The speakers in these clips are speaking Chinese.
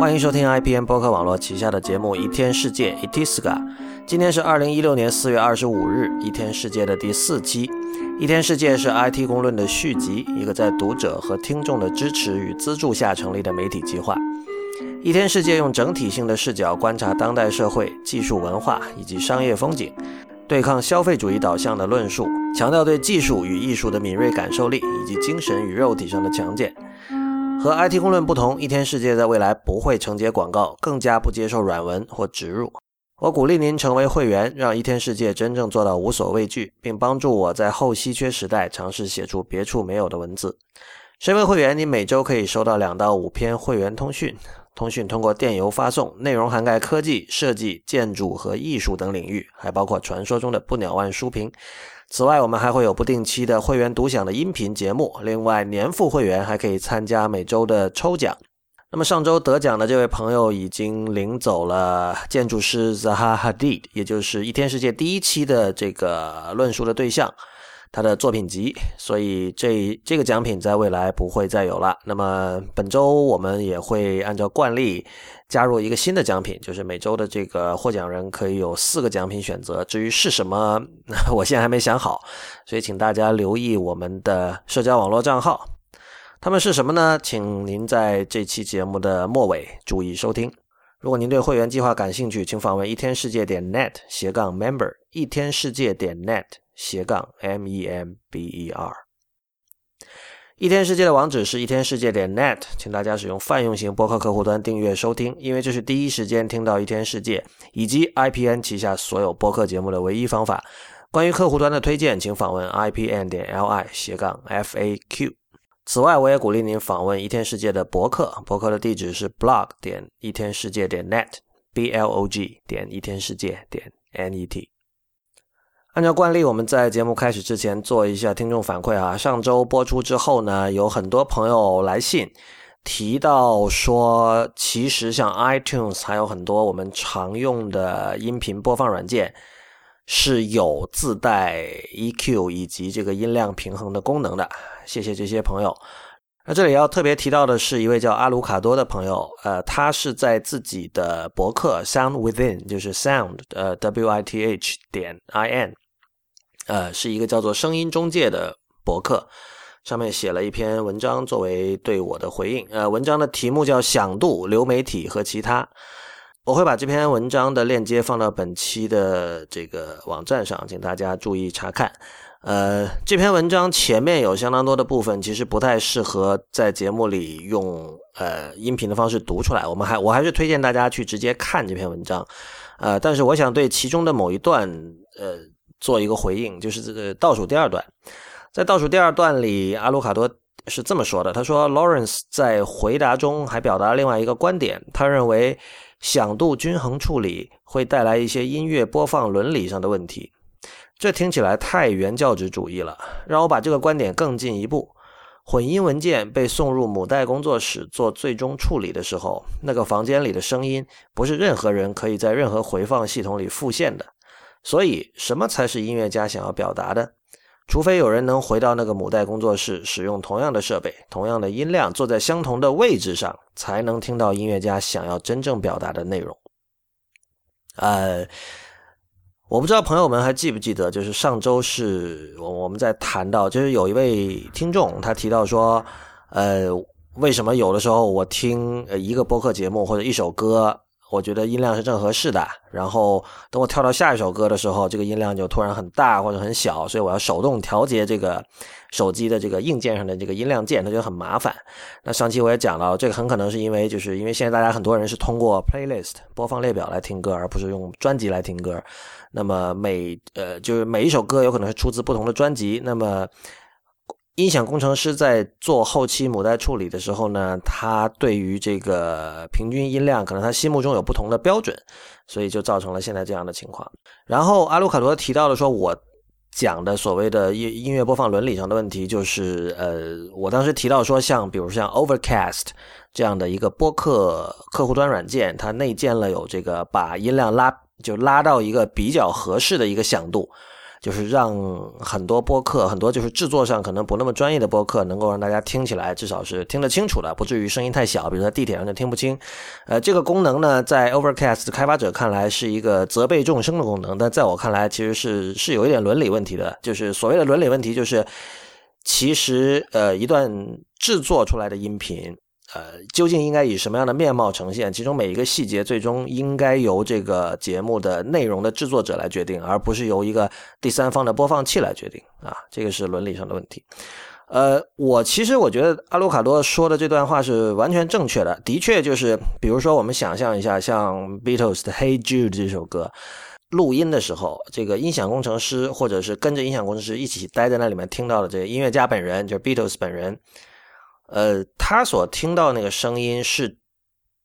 欢迎收听 IPN 播客网络旗下的节目《一天世界》Itiska。今天是二零一六年四月二十五日，《一天世界》的第四期。《一天世界》是 IT 公论的续集，一个在读者和听众的支持与资助下成立的媒体计划。《一天世界》用整体性的视角观察当代社会、技术文化以及商业风景，对抗消费主义导向的论述，强调对技术与艺术的敏锐感受力以及精神与肉体上的强健。和 IT 公论不同，一天世界在未来不会承接广告，更加不接受软文或植入。我鼓励您成为会员，让一天世界真正做到无所畏惧，并帮助我在后稀缺时代尝试写出别处没有的文字。身为会员，你每周可以收到两到五篇会员通讯，通讯通过电邮发送，内容涵盖科技、设计、建筑和艺术等领域，还包括传说中的不鸟万书评。此外，我们还会有不定期的会员独享的音频节目。另外，年付会员还可以参加每周的抽奖。那么上周得奖的这位朋友已经领走了建筑师 Zaha Hadid，也就是《一天世界》第一期的这个论述的对象。他的作品集，所以这这个奖品在未来不会再有了。那么本周我们也会按照惯例加入一个新的奖品，就是每周的这个获奖人可以有四个奖品选择。至于是什么，我现在还没想好，所以请大家留意我们的社交网络账号。他们是什么呢？请您在这期节目的末尾注意收听。如果您对会员计划感兴趣，请访问一天世界点 net 斜杠 member 一天世界点 net。斜杠 m e m b e r，一天世界的网址是一天世界点 net，请大家使用泛用型播客客户端订阅收听，因为这是第一时间听到一天世界以及 IPN 旗下所有播客节目的唯一方法。关于客户端的推荐，请访问 IPN 点 L I 斜杠 F A Q。此外，我也鼓励您访问一天世界的博客，博客的地址是 blog 点一天世界点 net，b l o g 点一天世界点 n e t。按照惯例，我们在节目开始之前做一下听众反馈啊。上周播出之后呢，有很多朋友来信提到说，其实像 iTunes 还有很多我们常用的音频播放软件是有自带 EQ 以及这个音量平衡的功能的。谢谢这些朋友。那这里要特别提到的是一位叫阿鲁卡多的朋友，呃，他是在自己的博客 Sound Within，就是 Sound 呃 W I T H 点 I N。呃，是一个叫做“声音中介”的博客，上面写了一篇文章作为对我的回应。呃，文章的题目叫《响度流媒体和其他》，我会把这篇文章的链接放到本期的这个网站上，请大家注意查看。呃，这篇文章前面有相当多的部分，其实不太适合在节目里用呃音频的方式读出来。我们还我还是推荐大家去直接看这篇文章。呃，但是我想对其中的某一段，呃。做一个回应，就是这个倒数第二段，在倒数第二段里，阿卢卡多是这么说的：他说，Lawrence 在回答中还表达另外一个观点，他认为响度均衡处理会带来一些音乐播放伦理上的问题。这听起来太原教旨主义了。让我把这个观点更进一步：混音文件被送入母带工作室做最终处理的时候，那个房间里的声音不是任何人可以在任何回放系统里复现的。所以，什么才是音乐家想要表达的？除非有人能回到那个母带工作室，使用同样的设备、同样的音量，坐在相同的位置上，才能听到音乐家想要真正表达的内容。呃，我不知道朋友们还记不记得，就是上周是我们在谈到，就是有一位听众他提到说，呃，为什么有的时候我听一个播客节目或者一首歌？我觉得音量是正合适的，然后等我跳到下一首歌的时候，这个音量就突然很大或者很小，所以我要手动调节这个手机的这个硬件上的这个音量键，它就很麻烦。那上期我也讲到，这个很可能是因为就是因为现在大家很多人是通过 playlist 播放列表来听歌，而不是用专辑来听歌。那么每呃就是每一首歌有可能是出自不同的专辑，那么。音响工程师在做后期母带处理的时候呢，他对于这个平均音量，可能他心目中有不同的标准，所以就造成了现在这样的情况。然后阿鲁卡罗提到的说，我讲的所谓的音音乐播放伦理上的问题，就是呃，我当时提到说，像比如像 Overcast 这样的一个播客客户端软件，它内建了有这个把音量拉就拉到一个比较合适的一个响度。就是让很多播客，很多就是制作上可能不那么专业的播客，能够让大家听起来至少是听得清楚的，不至于声音太小，比如在地铁上就听不清。呃，这个功能呢，在 Overcast 开发者看来是一个责备众生的功能，但在我看来其实是是有一点伦理问题的。就是所谓的伦理问题，就是其实呃，一段制作出来的音频。呃，究竟应该以什么样的面貌呈现？其中每一个细节，最终应该由这个节目的内容的制作者来决定，而不是由一个第三方的播放器来决定啊！这个是伦理上的问题。呃，我其实我觉得阿鲁卡多说的这段话是完全正确的。的确，就是比如说，我们想象一下，像 Beatles 的《Hey Jude》这首歌，录音的时候，这个音响工程师或者是跟着音响工程师一起待在那里面听到的这个音乐家本人，就是 Beatles 本人。呃，他所听到那个声音是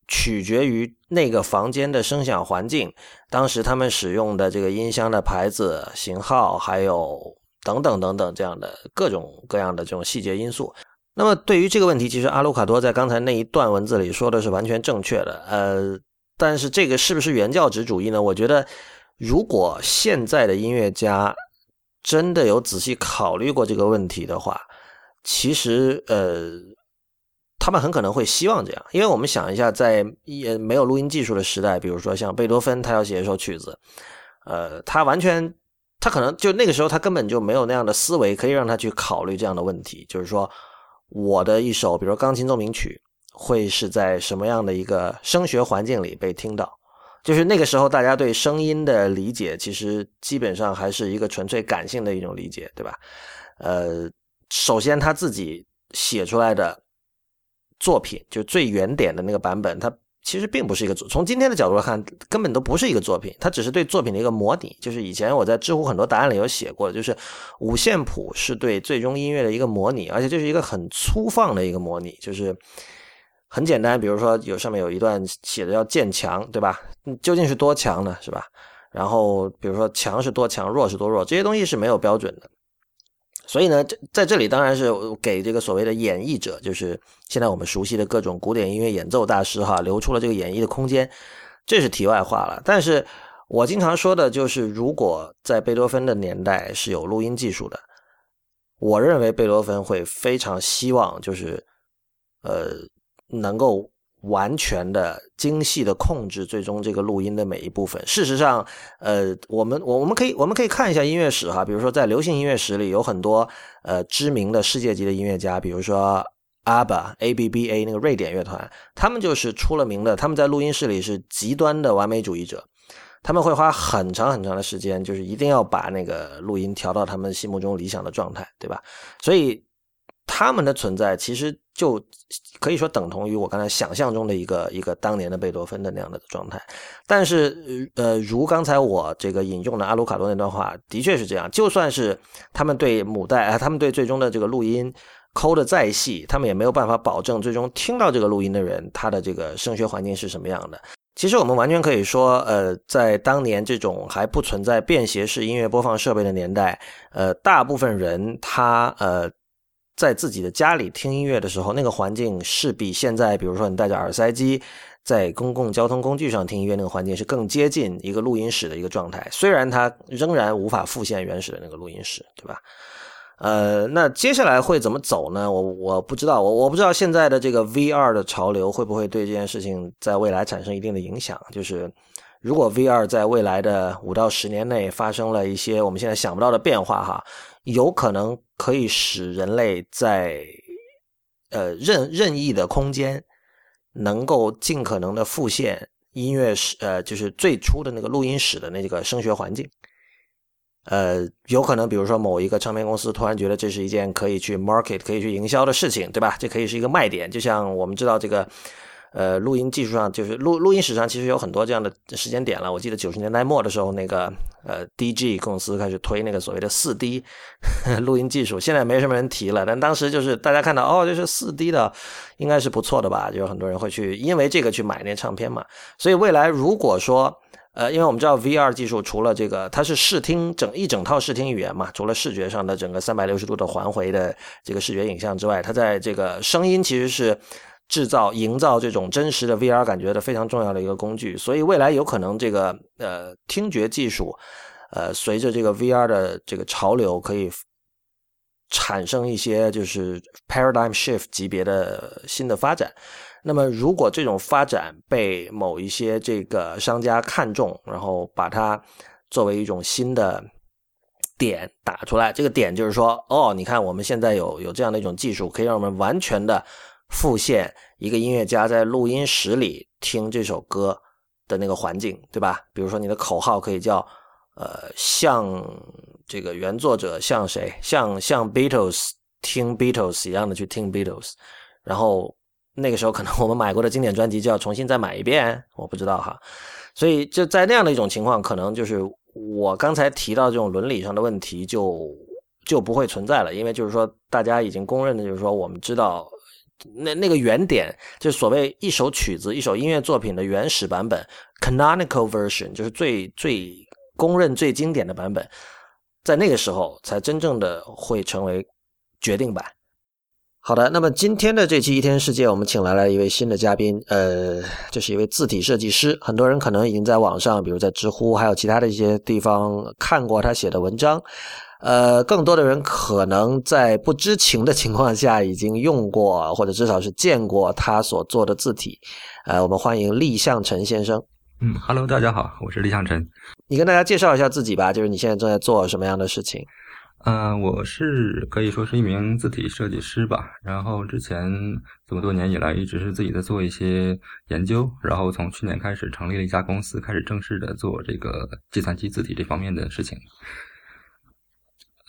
取决于那个房间的声响环境，当时他们使用的这个音箱的牌子、型号，还有等等等等这样的各种各样的这种细节因素。那么对于这个问题，其实阿鲁卡多在刚才那一段文字里说的是完全正确的。呃，但是这个是不是原教旨主义呢？我觉得，如果现在的音乐家真的有仔细考虑过这个问题的话，其实呃。他们很可能会希望这样，因为我们想一下，在也没有录音技术的时代，比如说像贝多芬，他要写一首曲子，呃，他完全，他可能就那个时候他根本就没有那样的思维，可以让他去考虑这样的问题，就是说，我的一首，比如说钢琴奏鸣曲，会是在什么样的一个声学环境里被听到？就是那个时候，大家对声音的理解，其实基本上还是一个纯粹感性的一种理解，对吧？呃，首先他自己写出来的。作品就最原点的那个版本，它其实并不是一个作。从今天的角度来看，根本都不是一个作品，它只是对作品的一个模拟。就是以前我在知乎很多答案里有写过，就是五线谱是对最终音乐的一个模拟，而且这是一个很粗放的一个模拟，就是很简单。比如说有上面有一段写的叫渐强，对吧？究竟是多强呢？是吧？然后比如说强是多强，弱是多弱，这些东西是没有标准的。所以呢，这在这里当然是给这个所谓的演绎者，就是现在我们熟悉的各种古典音乐演奏大师哈，留出了这个演绎的空间，这是题外话了。但是我经常说的就是，如果在贝多芬的年代是有录音技术的，我认为贝多芬会非常希望，就是呃，能够。完全的精细的控制最终这个录音的每一部分。事实上，呃，我们我我们可以我们可以看一下音乐史哈，比如说在流行音乐史里有很多呃知名的世界级的音乐家，比如说 ABBA A B B A 那个瑞典乐团，他们就是出了名的，他们在录音室里是极端的完美主义者，他们会花很长很长的时间，就是一定要把那个录音调到他们心目中理想的状态，对吧？所以。他们的存在其实就可以说等同于我刚才想象中的一个一个当年的贝多芬的那样的状态，但是呃，如刚才我这个引用的阿鲁卡多那段话，的确是这样。就算是他们对母带啊，他们对最终的这个录音抠的再细，他们也没有办法保证最终听到这个录音的人他的这个声学环境是什么样的。其实我们完全可以说，呃，在当年这种还不存在便携式音乐播放设备的年代，呃，大部分人他呃。在自己的家里听音乐的时候，那个环境是比现在，比如说你戴着耳塞机在公共交通工具上听音乐那个环境是更接近一个录音室的一个状态。虽然它仍然无法复现原始的那个录音室，对吧？呃，那接下来会怎么走呢？我我不知道，我我不知道现在的这个 VR 的潮流会不会对这件事情在未来产生一定的影响。就是如果 VR 在未来的五到十年内发生了一些我们现在想不到的变化，哈。有可能可以使人类在呃任任意的空间，能够尽可能的复现音乐史呃就是最初的那个录音室的那个声学环境。呃，有可能比如说某一个唱片公司突然觉得这是一件可以去 market 可以去营销的事情，对吧？这可以是一个卖点。就像我们知道这个。呃，录音技术上就是录录音史上其实有很多这样的时间点了。我记得九十年代末的时候，那个呃，DG 公司开始推那个所谓的四 D 录音技术，现在没什么人提了。但当时就是大家看到哦，这是四 D 的，应该是不错的吧？就有很多人会去因为这个去买那唱片嘛。所以未来如果说呃，因为我们知道 VR 技术除了这个它是视听整一整套视听语言嘛，除了视觉上的整个三百六十度的环回的这个视觉影像之外，它在这个声音其实是。制造、营造这种真实的 VR 感觉的非常重要的一个工具，所以未来有可能这个呃听觉技术，呃，随着这个 VR 的这个潮流，可以产生一些就是 paradigm shift 级别的新的发展。那么，如果这种发展被某一些这个商家看中，然后把它作为一种新的点打出来，这个点就是说，哦，你看我们现在有有这样的一种技术，可以让我们完全的复现一个音乐家在录音室里听这首歌的那个环境，对吧？比如说你的口号可以叫，呃，像这个原作者像谁，像像 Beatles 听 Beatles 一样的去听 Beatles，然后。那个时候可能我们买过的经典专辑就要重新再买一遍，我不知道哈。所以就在那样的一种情况，可能就是我刚才提到这种伦理上的问题就就不会存在了，因为就是说大家已经公认的就是说我们知道那那个原点，就所谓一首曲子、一首音乐作品的原始版本 （canonical version），就是最最公认最经典的版本，在那个时候才真正的会成为决定版。好的，那么今天的这期一天世界，我们请来了一位新的嘉宾，呃，这是一位字体设计师。很多人可能已经在网上，比如在知乎，还有其他的一些地方看过他写的文章。呃，更多的人可能在不知情的情况下已经用过，或者至少是见过他所做的字体。呃，我们欢迎厉向成先生。嗯哈喽，大家好，我是厉向成。你跟大家介绍一下自己吧，就是你现在正在做什么样的事情？嗯，我是可以说是一名字体设计师吧。然后之前这么多年以来，一直是自己在做一些研究。然后从去年开始，成立了一家公司，开始正式的做这个计算机字体这方面的事情。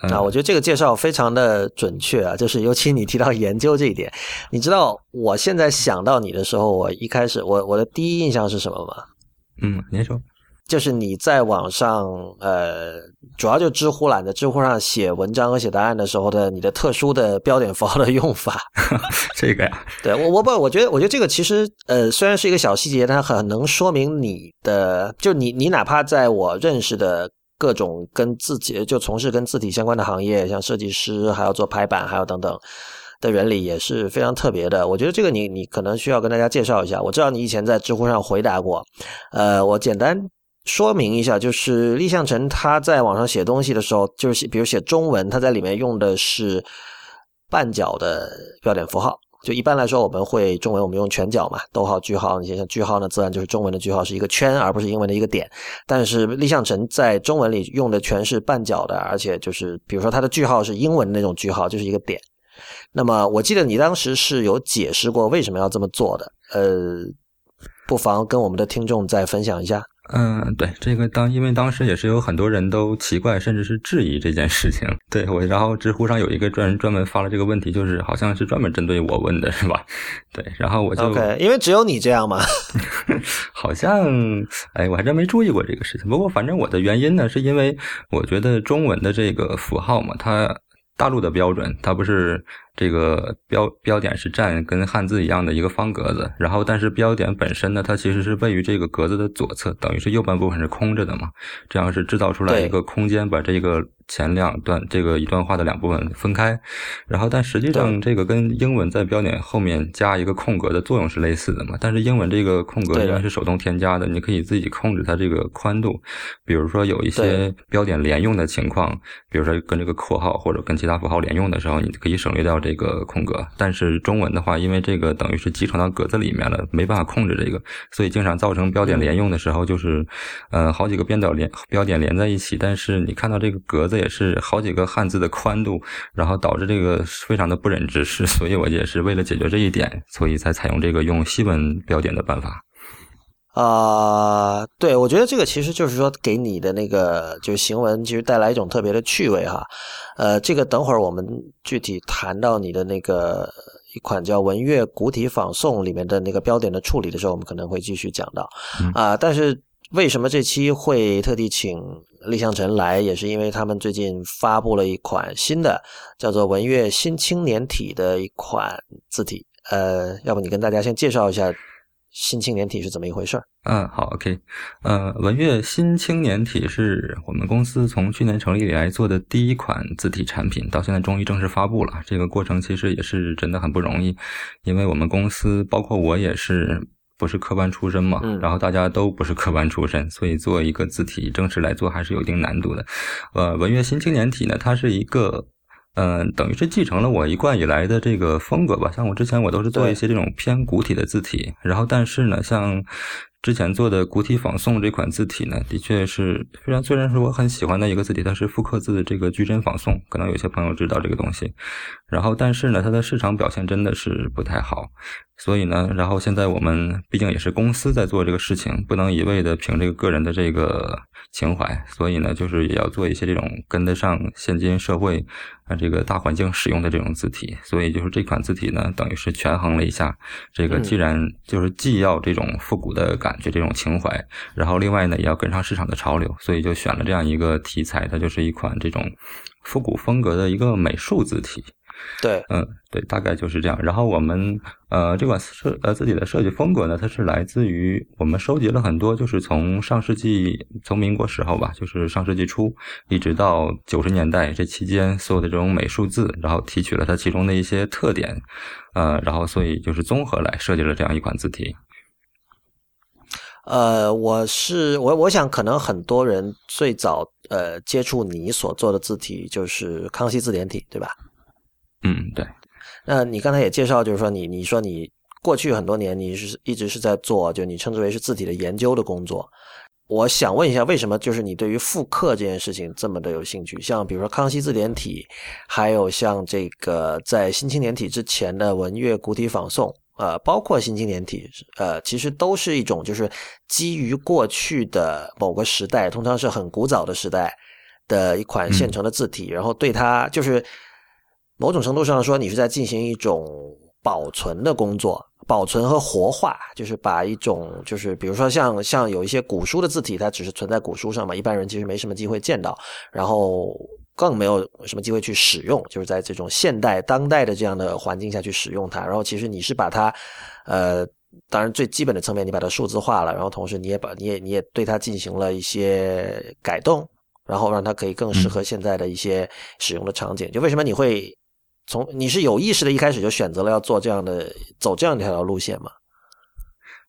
啊，我觉得这个介绍非常的准确啊，就是尤其你提到研究这一点。你知道我现在想到你的时候，我一开始我我的第一印象是什么吗？嗯，您说。就是你在网上，呃，主要就知乎懒的知乎上写文章和写答案的时候的你的特殊的标点符号的用法，这个呀，对我我不我觉得我觉得这个其实呃虽然是一个小细节，它很能说明你的，就你你哪怕在我认识的各种跟字体就从事跟字体相关的行业，像设计师，还要做排版，还有等等的人里也是非常特别的。我觉得这个你你可能需要跟大家介绍一下。我知道你以前在知乎上回答过，呃，我简单。说明一下，就是立向成他在网上写东西的时候，就是比如写中文，他在里面用的是半角的标点符号。就一般来说，我们会中文我们用全角嘛，逗号、句号，你想想句号呢，自然就是中文的句号是一个圈，而不是英文的一个点。但是立向成在中文里用的全是半角的，而且就是比如说他的句号是英文那种句号，就是一个点。那么我记得你当时是有解释过为什么要这么做的，呃，不妨跟我们的听众再分享一下。嗯，对，这个当因为当时也是有很多人都奇怪，甚至是质疑这件事情。对我，然后知乎上有一个专专门发了这个问题，就是好像是专门针对我问的，是吧？对，然后我就 OK，因为只有你这样嘛。好像，哎，我还真没注意过这个事情。不过反正我的原因呢，是因为我觉得中文的这个符号嘛，它大陆的标准，它不是。这个标标点是占跟汉字一样的一个方格子，然后但是标点本身呢，它其实是位于这个格子的左侧，等于是右半部分是空着的嘛，这样是制造出来一个空间，把这个。前两段这个一段话的两部分分开，然后但实际上这个跟英文在标点后面加一个空格的作用是类似的嘛？但是英文这个空格依然是手动添加的，你可以自己控制它这个宽度。比如说有一些标点连用的情况，比如说跟这个括号或者跟其他符号连用的时候，你可以省略掉这这个空格。但是中文的话，因为这个等于是集成到格子里面了，没办法控制这个，所以经常造成标点连用的时候，就是呃好几个边角连标点连在一起，但是你看到这个格子。也是好几个汉字的宽度，然后导致这个非常的不忍直视，所以我也是为了解决这一点，所以才采用这个用西文标点的办法。啊，对，我觉得这个其实就是说给你的那个就是行文，其实带来一种特别的趣味哈。呃，这个等会儿我们具体谈到你的那个一款叫文乐古体仿宋里面的那个标点的处理的时候，我们可能会继续讲到啊。但是为什么这期会特地请？李向成来也是因为他们最近发布了一款新的叫做文乐新青年体的一款字体。呃，要不你跟大家先介绍一下新青年体是怎么一回事？嗯，好，OK。呃，文悦新青年体是我们公司从去年成立以来做的第一款字体产品，到现在终于正式发布了。这个过程其实也是真的很不容易，因为我们公司包括我也是。不是科班出身嘛，嗯然后大家都不是科班出身，所以做一个字体正式来做还是有一定难度的。呃，文乐新青年体呢，它是一个。嗯，等于是继承了我一贯以来的这个风格吧。像我之前我都是做一些这种偏古体的字体，然后但是呢，像之前做的古体仿宋这款字体呢，的确是非常虽然是我很喜欢的一个字体，它是复刻自的这个矩阵仿宋，可能有些朋友知道这个东西。然后但是呢，它的市场表现真的是不太好，所以呢，然后现在我们毕竟也是公司在做这个事情，不能一味的凭这个个人的这个情怀，所以呢，就是也要做一些这种跟得上现今社会啊这个大环境使用的这种字体。所以就是这款字体呢，等于是权衡了一下，这个嗯既然就是既要这种复古的感觉、这种情怀，然后另外呢也要跟上市场的潮流，所以就选了这样一个题材，它就是一款这种复古风格的一个美术字体。对，嗯，对，大概就是这样。然后我们呃这款设呃自己的设计风格呢，它是来自于我们收集了很多，就是从上世纪从民国时候吧，就是上世纪初一直到九十年代这期间所有的这种美术字，然后提取了它其中的一些特点，呃，然后所以就是综合来设计了这样一款字体。呃，我是我，我想可能很多人最早呃接触你所做的字体就是康熙字典体，对吧？嗯，对。那你刚才也介绍，就是说你你说你过去很多年你是一直是在做，就你称之为是字体的研究的工作。我想问一下，为什么就是你对于复刻这件事情这么的有兴趣？像比如说康熙字典体，还有像这个在新青年体之前的文乐古体仿宋，呃，包括新青年体，呃，其实都是一种就是基于过去的某个时代，通常是很古早的时代的一款现成的字体，然后对它就是某种程度上说，你是在进行一种保存的工作，保存和活化，就是把一种就是比如说像像有一些古书的字体，它只是存在古书上嘛，一般人其实没什么机会见到，然后更没有什么机会去使用，就是在这种现代当代的这样的环境下去使用它。然后其实你是把它，呃，当然最基本的层面你把它数字化了，然后同时你也把你也你也对它进行了一些改动，然后让它可以更适合现在的一些使用的场景。就为什么你会？从你是有意识的，一开始就选择了要做这样的走这样一条路线吗？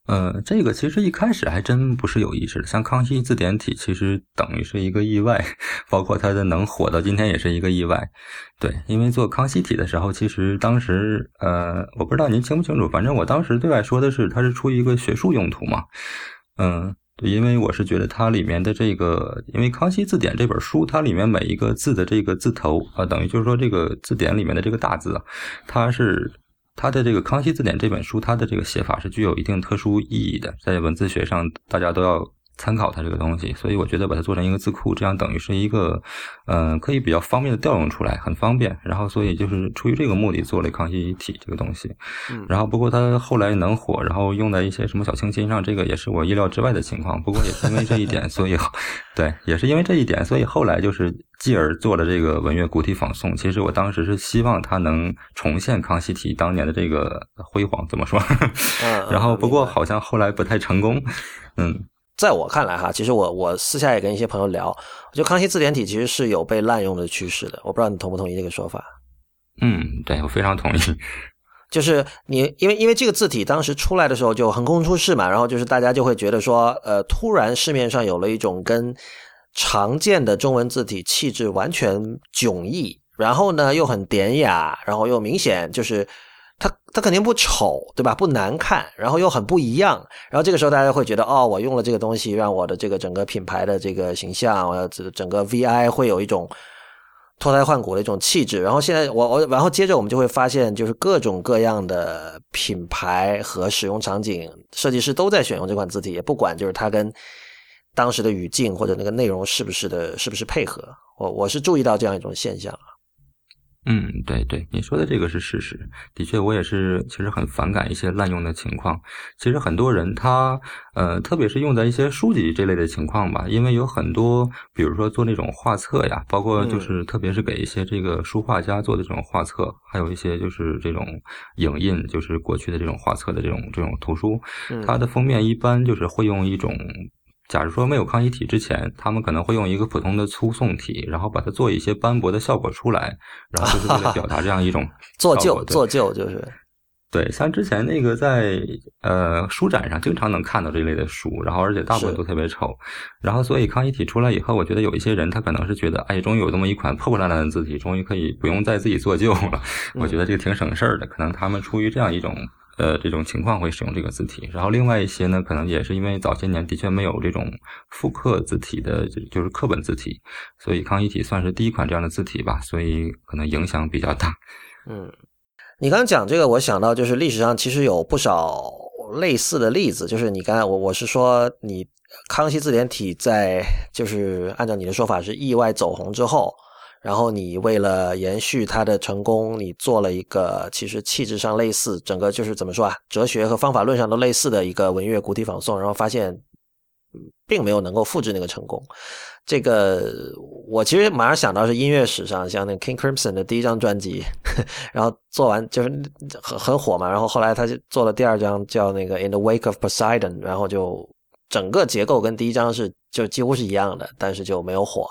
呃，这个其实一开始还真不是有意识的。像康熙字典体，其实等于是一个意外，包括它的能火到今天也是一个意外。对，因为做康熙体的时候，其实当时呃，我不知道您清不清楚，反正我当时对外说的是它是出于一个学术用途嘛。嗯，因为我是觉得它里面的这个，因为康熙字典这本书，它里面每一个字的这个字头啊，等于就是说这个字典里面的这个大字啊，它是。他的这个《康熙字典》这本书，它的这个写法是具有一定特殊意义的，在文字学上，大家都要参考它这个东西。所以我觉得把它做成一个字库，这样等于是一个，嗯，可以比较方便的调用出来，很方便。然后，所以就是出于这个目的做了康熙体这个东西。然后，不过它后来能火，然后用在一些什么小清新上，这个也是我意料之外的情况。不过也是因为这一点，所以 对，也是因为这一点，所以后来就是继而做了这个文乐古体仿宋。其实我当时是希望它能重现康熙体当年的这个辉煌，怎么说？嗯，然后不过好像后来不太成功。嗯，在我看来哈，其实我我私下也跟一些朋友聊，我觉得康熙字典体其实是有被滥用的趋势的。我不知道你同不同意这个说法？嗯，对我非常同意。就是你，因为因为这个字体当时出来的时候就横空出世嘛，然后就是大家就会觉得说，呃，突然市面上有了一种跟常见的中文字体气质完全迥异，然后呢又很典雅，然后又明显就是它它肯定不丑，对吧？不难看，然后又很不一样，然后这个时候大家会觉得，哦，我用了这个东西，让我的这个整个品牌的这个形象，呃，整整个 VI 会有一种。脱胎换骨的一种气质，然后现在我我然后接着我们就会发现，就是各种各样的品牌和使用场景，设计师都在选用这款字体，也不管就是它跟当时的语境或者那个内容是不是的，是不是配合。我我是注意到这样一种现象。嗯，对对，你说的这个是事实。的确，我也是，其实很反感一些滥用的情况。其实很多人他，呃，特别是用在一些书籍这类的情况吧，因为有很多，比如说做那种画册呀，包括就是特别是给一些这个书画家做的这种画册，还有一些就是这种影印，就是过去的这种画册的这种这种图书，它的封面一般就是会用一种。假如说没有抗议体之前，他们可能会用一个普通的粗宋体，然后把它做一些斑驳的效果出来，然后就是为了表达这样一种 做旧，做旧就是。对，像之前那个在呃书展上经常能看到这类的书，然后而且大部分都特别丑，然后所以康熙体出来以后，我觉得有一些人他可能是觉得，哎，终于有这么一款破破烂烂的字体，终于可以不用再自己做旧了，我觉得这个挺省事儿的，可能他们出于这样一种呃这种情况会使用这个字体，然后另外一些呢，可能也是因为早些年的确没有这种复刻字体的，就是课本字体，所以康熙体算是第一款这样的字体吧，所以可能影响比较大，嗯。你刚刚讲这个，我想到就是历史上其实有不少类似的例子，就是你刚才我我是说，你康熙字典体在就是按照你的说法是意外走红之后，然后你为了延续它的成功，你做了一个其实气质上类似，整个就是怎么说啊，哲学和方法论上都类似的一个文乐古体仿宋，然后发现并没有能够复制那个成功。这个我其实马上想到是音乐史上，像那 King Crimson 的第一张专辑，然后做完就是很很火嘛，然后后来他就做了第二张叫那个 In the Wake of Poseidon，然后就整个结构跟第一张是就几乎是一样的，但是就没有火。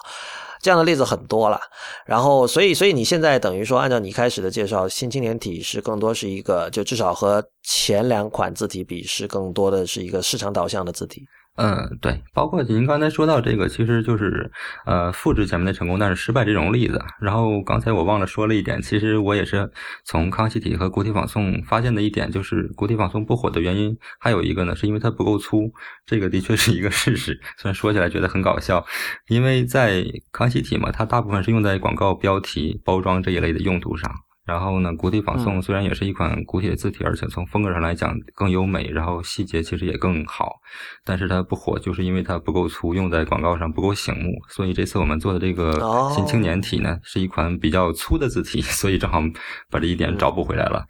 这样的例子很多了。然后所以所以你现在等于说按照你开始的介绍，新青年体是更多是一个就至少和前两款字体比是更多的是一个市场导向的字体。嗯，对，包括您刚才说到这个，其实就是呃复制前面的成功，但是失败这种例子。然后刚才我忘了说了一点，其实我也是从康熙体和古体仿宋发现的一点，就是古体仿宋不火的原因，还有一个呢，是因为它不够粗。这个的确是一个事实，虽然说起来觉得很搞笑，因为在康熙体嘛，它大部分是用在广告标题、包装这一类的用途上。然后呢，古体仿宋虽然也是一款古体的字体，而且从风格上来讲更优美，然后细节其实也更好，但是它不火，就是因为它不够粗，用在广告上不够醒目。所以这次我们做的这个新青年体呢，是一款比较粗的字体，所以正好把这一点找补回来了。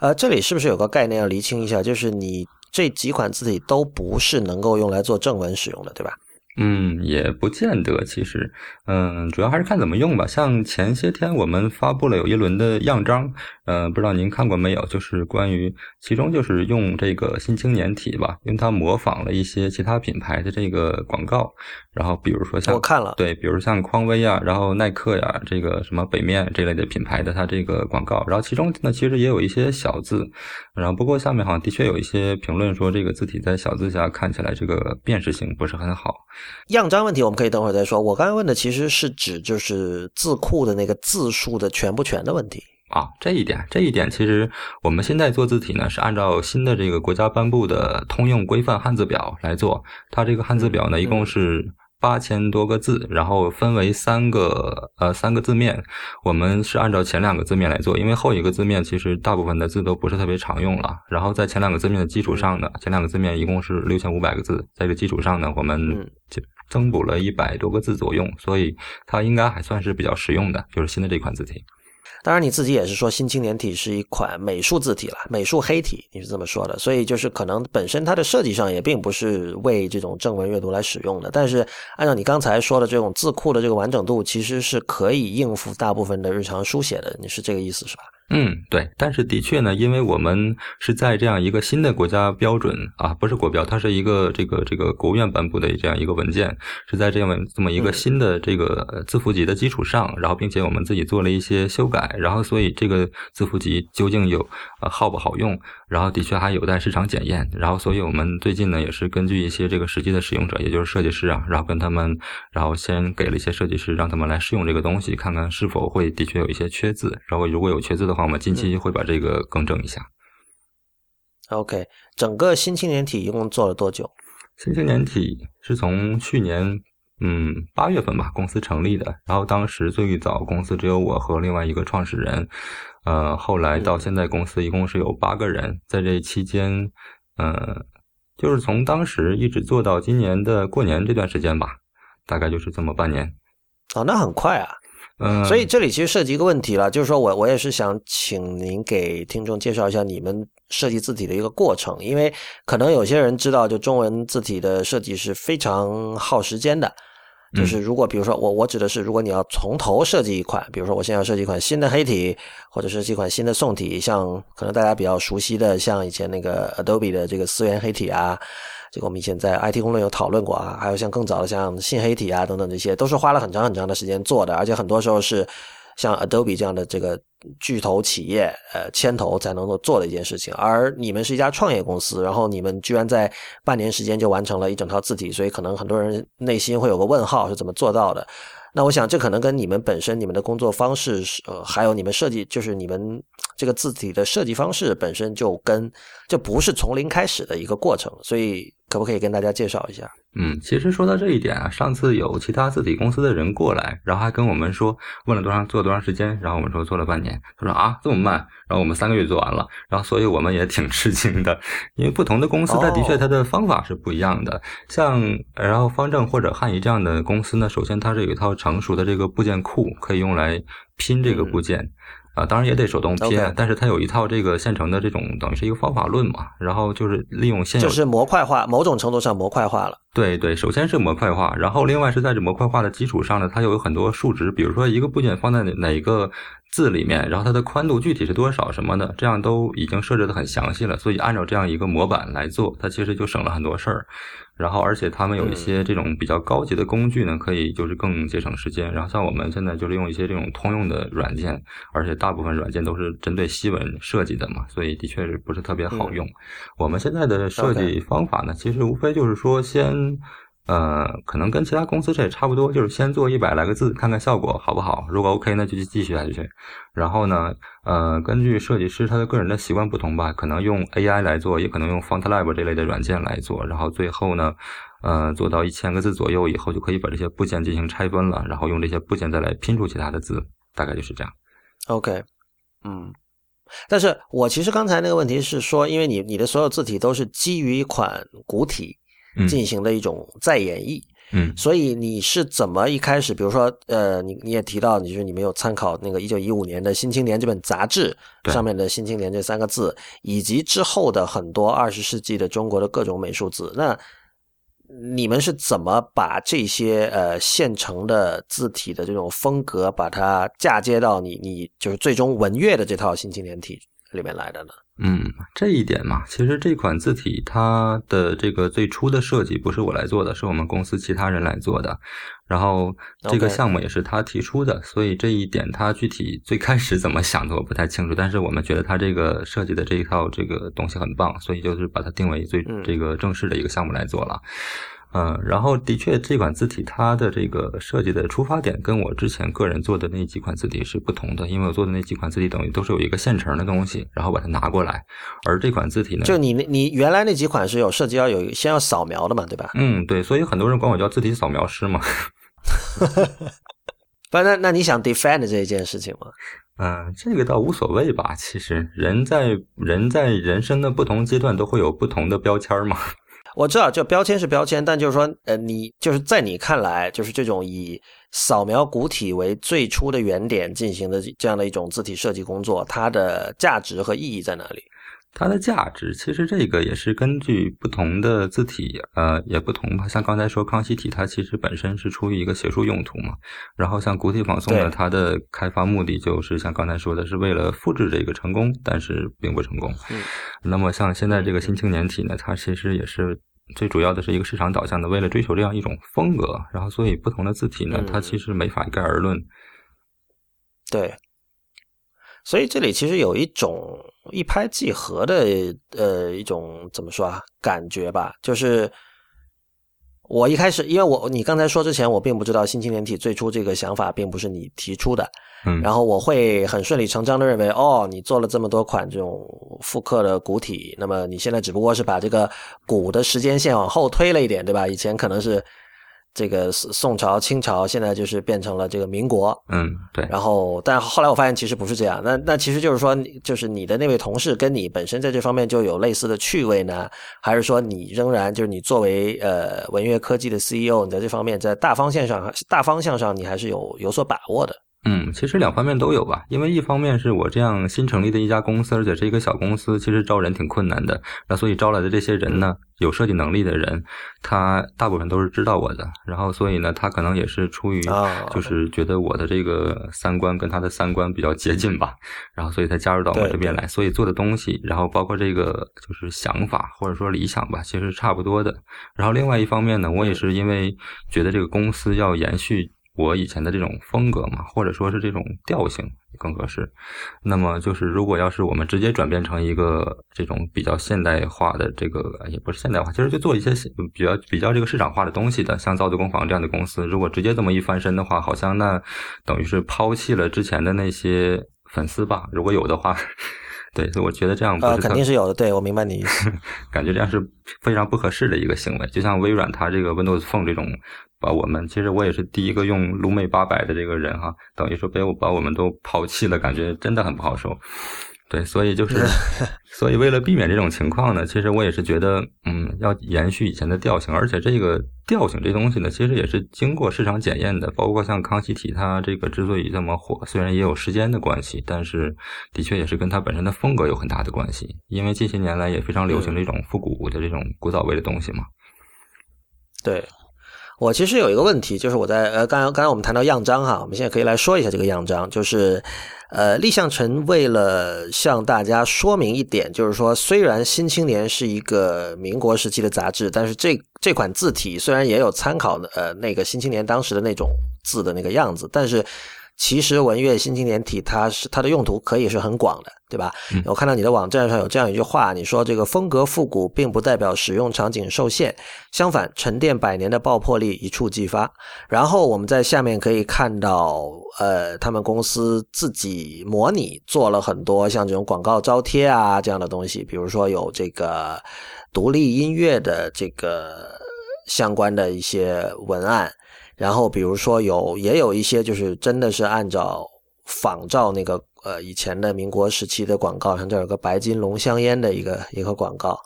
呃，这里是不是有个概念要厘清一下？就是你这几款字体都不是能够用来做正文使用的，对吧？嗯，也不见得，其实，嗯，主要还是看怎么用吧。像前些天我们发布了有一轮的样章，嗯，不知道您看过没有？就是关于其中就是用这个新青年体吧，因为它模仿了一些其他品牌的这个广告，然后比如说像我看了，对，比如像匡威啊，然后耐克呀，这个什么北面这类的品牌的它这个广告，然后其中呢其实也有一些小字，然后不过下面好像的确有一些评论说这个字体在小字下看起来这个辨识性不是很好。样章问题我们可以等会儿再说。我刚才问的其实是指就是字库的那个字数的全不全的问题啊。这一点，这一点其实我们现在做字体呢，是按照新的这个国家颁布的通用规范汉字表来做。它这个汉字表呢，一共是。八千多个字，然后分为三个呃三个字面，我们是按照前两个字面来做，因为后一个字面其实大部分的字都不是特别常用了。然后在前两个字面的基础上呢，前两个字面一共是六千五百个字，在这基础上呢，我们就增补了一百多个字左右，所以它应该还算是比较实用的，就是新的这款字体。当然，你自己也是说新青年体是一款美术字体了，美术黑体，你是这么说的，所以就是可能本身它的设计上也并不是为这种正文阅读来使用的。但是按照你刚才说的这种字库的这个完整度，其实是可以应付大部分的日常书写的，你是这个意思是吧？嗯，对，但是的确呢，因为我们是在这样一个新的国家标准啊，不是国标，它是一个这个这个国务院颁布的这样一个文件，是在这样这么一个新的这个字符集的基础上，然后并且我们自己做了一些修改，然后所以这个字符集究竟有呃好不好用，然后的确还有待市场检验，然后所以我们最近呢也是根据一些这个实际的使用者，也就是设计师啊，然后跟他们，然后先给了一些设计师让他们来试用这个东西，看看是否会的确有一些缺字，然后如果有缺字的。我们近期会把这个更正一下。OK，整个新青年体一共做了多久？新青年体是从去年嗯八月份吧，公司成立的。然后当时最早公司只有我和另外一个创始人，呃，后来到现在公司一共是有八个人。在这期间，嗯，就是从当时一直做到今年的过年这段时间吧，大概就是这么半年。哦，那很快啊。嗯，所以这里其实涉及一个问题了，就是说我我也是想请您给听众介绍一下你们设计字体的一个过程，因为可能有些人知道，就中文字体的设计是非常耗时间的。就是如果比如说我我指的是，如果你要从头设计一款，比如说我现在要设计一款新的黑体，或者是一款新的宋体，像可能大家比较熟悉的，像以前那个 Adobe 的这个思源黑体啊。这个我们以前在 IT 公论有讨论过啊，还有像更早的像信黑体啊等等这些，都是花了很长很长的时间做的，而且很多时候是像 Adobe 这样的这个巨头企业呃牵头才能够做的一件事情。而你们是一家创业公司，然后你们居然在半年时间就完成了一整套字体，所以可能很多人内心会有个问号，是怎么做到的？那我想，这可能跟你们本身、你们的工作方式是，呃，还有你们设计，就是你们这个字体的设计方式本身就跟，这不是从零开始的一个过程，所以可不可以跟大家介绍一下？嗯，其实说到这一点啊，上次有其他字体公司的人过来，然后还跟我们说问了多长做多长时间，然后我们说做了半年，他说啊这么慢，然后我们三个月做完了，然后所以我们也挺吃惊的，因为不同的公司它的确它的方法是不一样的，像然后方正或者汉仪这样的公司呢，首先它是有一套成熟的这个部件库，可以用来拼这个部件。啊，当然也得手动拼，但是它有一套这个现成的这种等于是一个方法论嘛，然后就是利用现有就是模块化，某种程度上模块化了。对对，首先是模块化，然后另外是在这模块化的基础上呢，它又有很多数值，比如说一个部件放在哪哪个字里面，然后它的宽度具体是多少什么的，这样都已经设置的很详细了，所以按照这样一个模板来做，它其实就省了很多事儿。然后，而且他们有一些这种比较高级的工具呢，可以就是更节省时间。然后，像我们现在就是用一些这种通用的软件，而且大部分软件都是针对西文设计的嘛，所以的确是不是特别好用。我们现在的设计方法呢，其实无非就是说先。呃，可能跟其他公司这也差不多，就是先做一百来个字，看看效果好不好。如果 OK，那就继续下去。然后呢，呃，根据设计师他的个人的习惯不同吧，可能用 AI 来做，也可能用 FontLab 这类的软件来做。然后最后呢，呃，做到一千个字左右以后，就可以把这些部件进行拆分了，然后用这些部件再来拼出其他的字，大概就是这样。OK，嗯，但是我其实刚才那个问题是说，因为你你的所有字体都是基于一款古体。进行的一种再演绎，嗯，所以你是怎么一开始，比如说，呃，你你也提到，你说你没有参考那个一九一五年的《新青年》这本杂志上面的“新青年”这三个字，以及之后的很多二十世纪的中国的各种美术字，那你们是怎么把这些呃现成的字体的这种风格，把它嫁接到你你就是最终文乐的这套《新青年》体里面来的呢？嗯，这一点嘛，其实这款字体它的这个最初的设计不是我来做的，是我们公司其他人来做的。然后这个项目也是他提出的，所以这一点他具体最开始怎么想的我不太清楚。但是我们觉得他这个设计的这一套这个东西很棒，所以就是把它定为最这个正式的一个项目来做了。嗯，然后的确，这款字体它的这个设计的出发点跟我之前个人做的那几款字体是不同的，因为我做的那几款字体等于都是有一个现成的东西，然后把它拿过来，而这款字体呢，就你那你原来那几款是有设计要有先要扫描的嘛，对吧？嗯，对，所以很多人管我叫字体扫描师嘛。不，那那你想 defend 这一件事情吗？嗯，这个倒无所谓吧。其实人在人在人生的不同阶段都会有不同的标签嘛。我知道，就标签是标签，但就是说，呃，你就是在你看来，就是这种以扫描古体为最初的原点进行的这样的一种字体设计工作，它的价值和意义在哪里？它的价值其实这个也是根据不同的字体，呃，也不同吧。像刚才说康熙体，它其实本身是出于一个学术用途嘛。然后像古体仿宋呢，它的开发目的就是像刚才说的是为了复制这个成功，但是并不成功。嗯。那么像现在这个新青年体呢，它其实也是最主要的是一个市场导向的，为了追求这样一种风格。然后所以不同的字体呢，它其实没法一概而论。对。所以这里其实有一种一拍即合的呃一种怎么说啊感觉吧，就是我一开始因为我你刚才说之前我并不知道新青年体最初这个想法并不是你提出的，嗯，然后我会很顺理成章的认为哦你做了这么多款这种复刻的古体，那么你现在只不过是把这个古的时间线往后推了一点，对吧？以前可能是。这个宋朝、清朝，现在就是变成了这个民国。嗯，对。然后，但后来我发现其实不是这样。那那其实就是说，就是你的那位同事跟你本身在这方面就有类似的趣味呢，还是说你仍然就是你作为呃文乐科技的 CEO，你在这方面在大方向上、大方向上你还是有有所把握的？嗯，其实两方面都有吧。因为一方面是我这样新成立的一家公司，而且是一个小公司，其实招人挺困难的。那所以招来的这些人呢，有设计能力的人，他大部分都是知道我的。然后所以呢，他可能也是出于就是觉得我的这个三观跟他的三观比较接近吧。然后所以才加入到我这边来。所以做的东西，然后包括这个就是想法或者说理想吧，其实差不多的。然后另外一方面呢，我也是因为觉得这个公司要延续。我以前的这种风格嘛，或者说是这种调性更合适。那么就是如果要是我们直接转变成一个这种比较现代化的这个，也不是现代化，其实就做一些比较比较这个市场化的东西的，像造字工坊这样的公司，如果直接这么一翻身的话，好像那等于是抛弃了之前的那些粉丝吧，如果有的话。对，所以我觉得这样呃肯定是有的。对我明白你意思，感觉这样是非常不合适的一个行为。就像微软它这个 Windows Phone 这种，把我们其实我也是第一个用卢美八百的这个人哈，等于说被我把我们都抛弃了，感觉真的很不好受。对，所以就 是，所以为了避免这种情况呢，其实我也是觉得，嗯，要延续以前的调性，而且这个调性这东西呢，其实也是经过市场检验的。包括像康熙体，它这个之所以这么火，虽然也有时间的关系，但是的确也是跟它本身的风格有很大的关系。因为近些年来也非常流行这种复古的这种古早味的东西嘛。对。我其实有一个问题，就是我在呃，刚刚刚才我们谈到样章哈，我们现在可以来说一下这个样章，就是呃，立项成为了向大家说明一点，就是说，虽然《新青年》是一个民国时期的杂志，但是这这款字体虽然也有参考呃那个《新青年》当时的那种字的那个样子，但是。其实文乐新青年体，它是它的用途可以是很广的，对吧？我看到你的网站上有这样一句话，你说这个风格复古并不代表使用场景受限，相反，沉淀百年的爆破力一触即发。然后我们在下面可以看到，呃，他们公司自己模拟做了很多像这种广告招贴啊这样的东西，比如说有这个独立音乐的这个相关的一些文案。然后，比如说有也有一些就是真的是按照仿照那个呃以前的民国时期的广告，像这有个白金龙香烟的一个一个广告，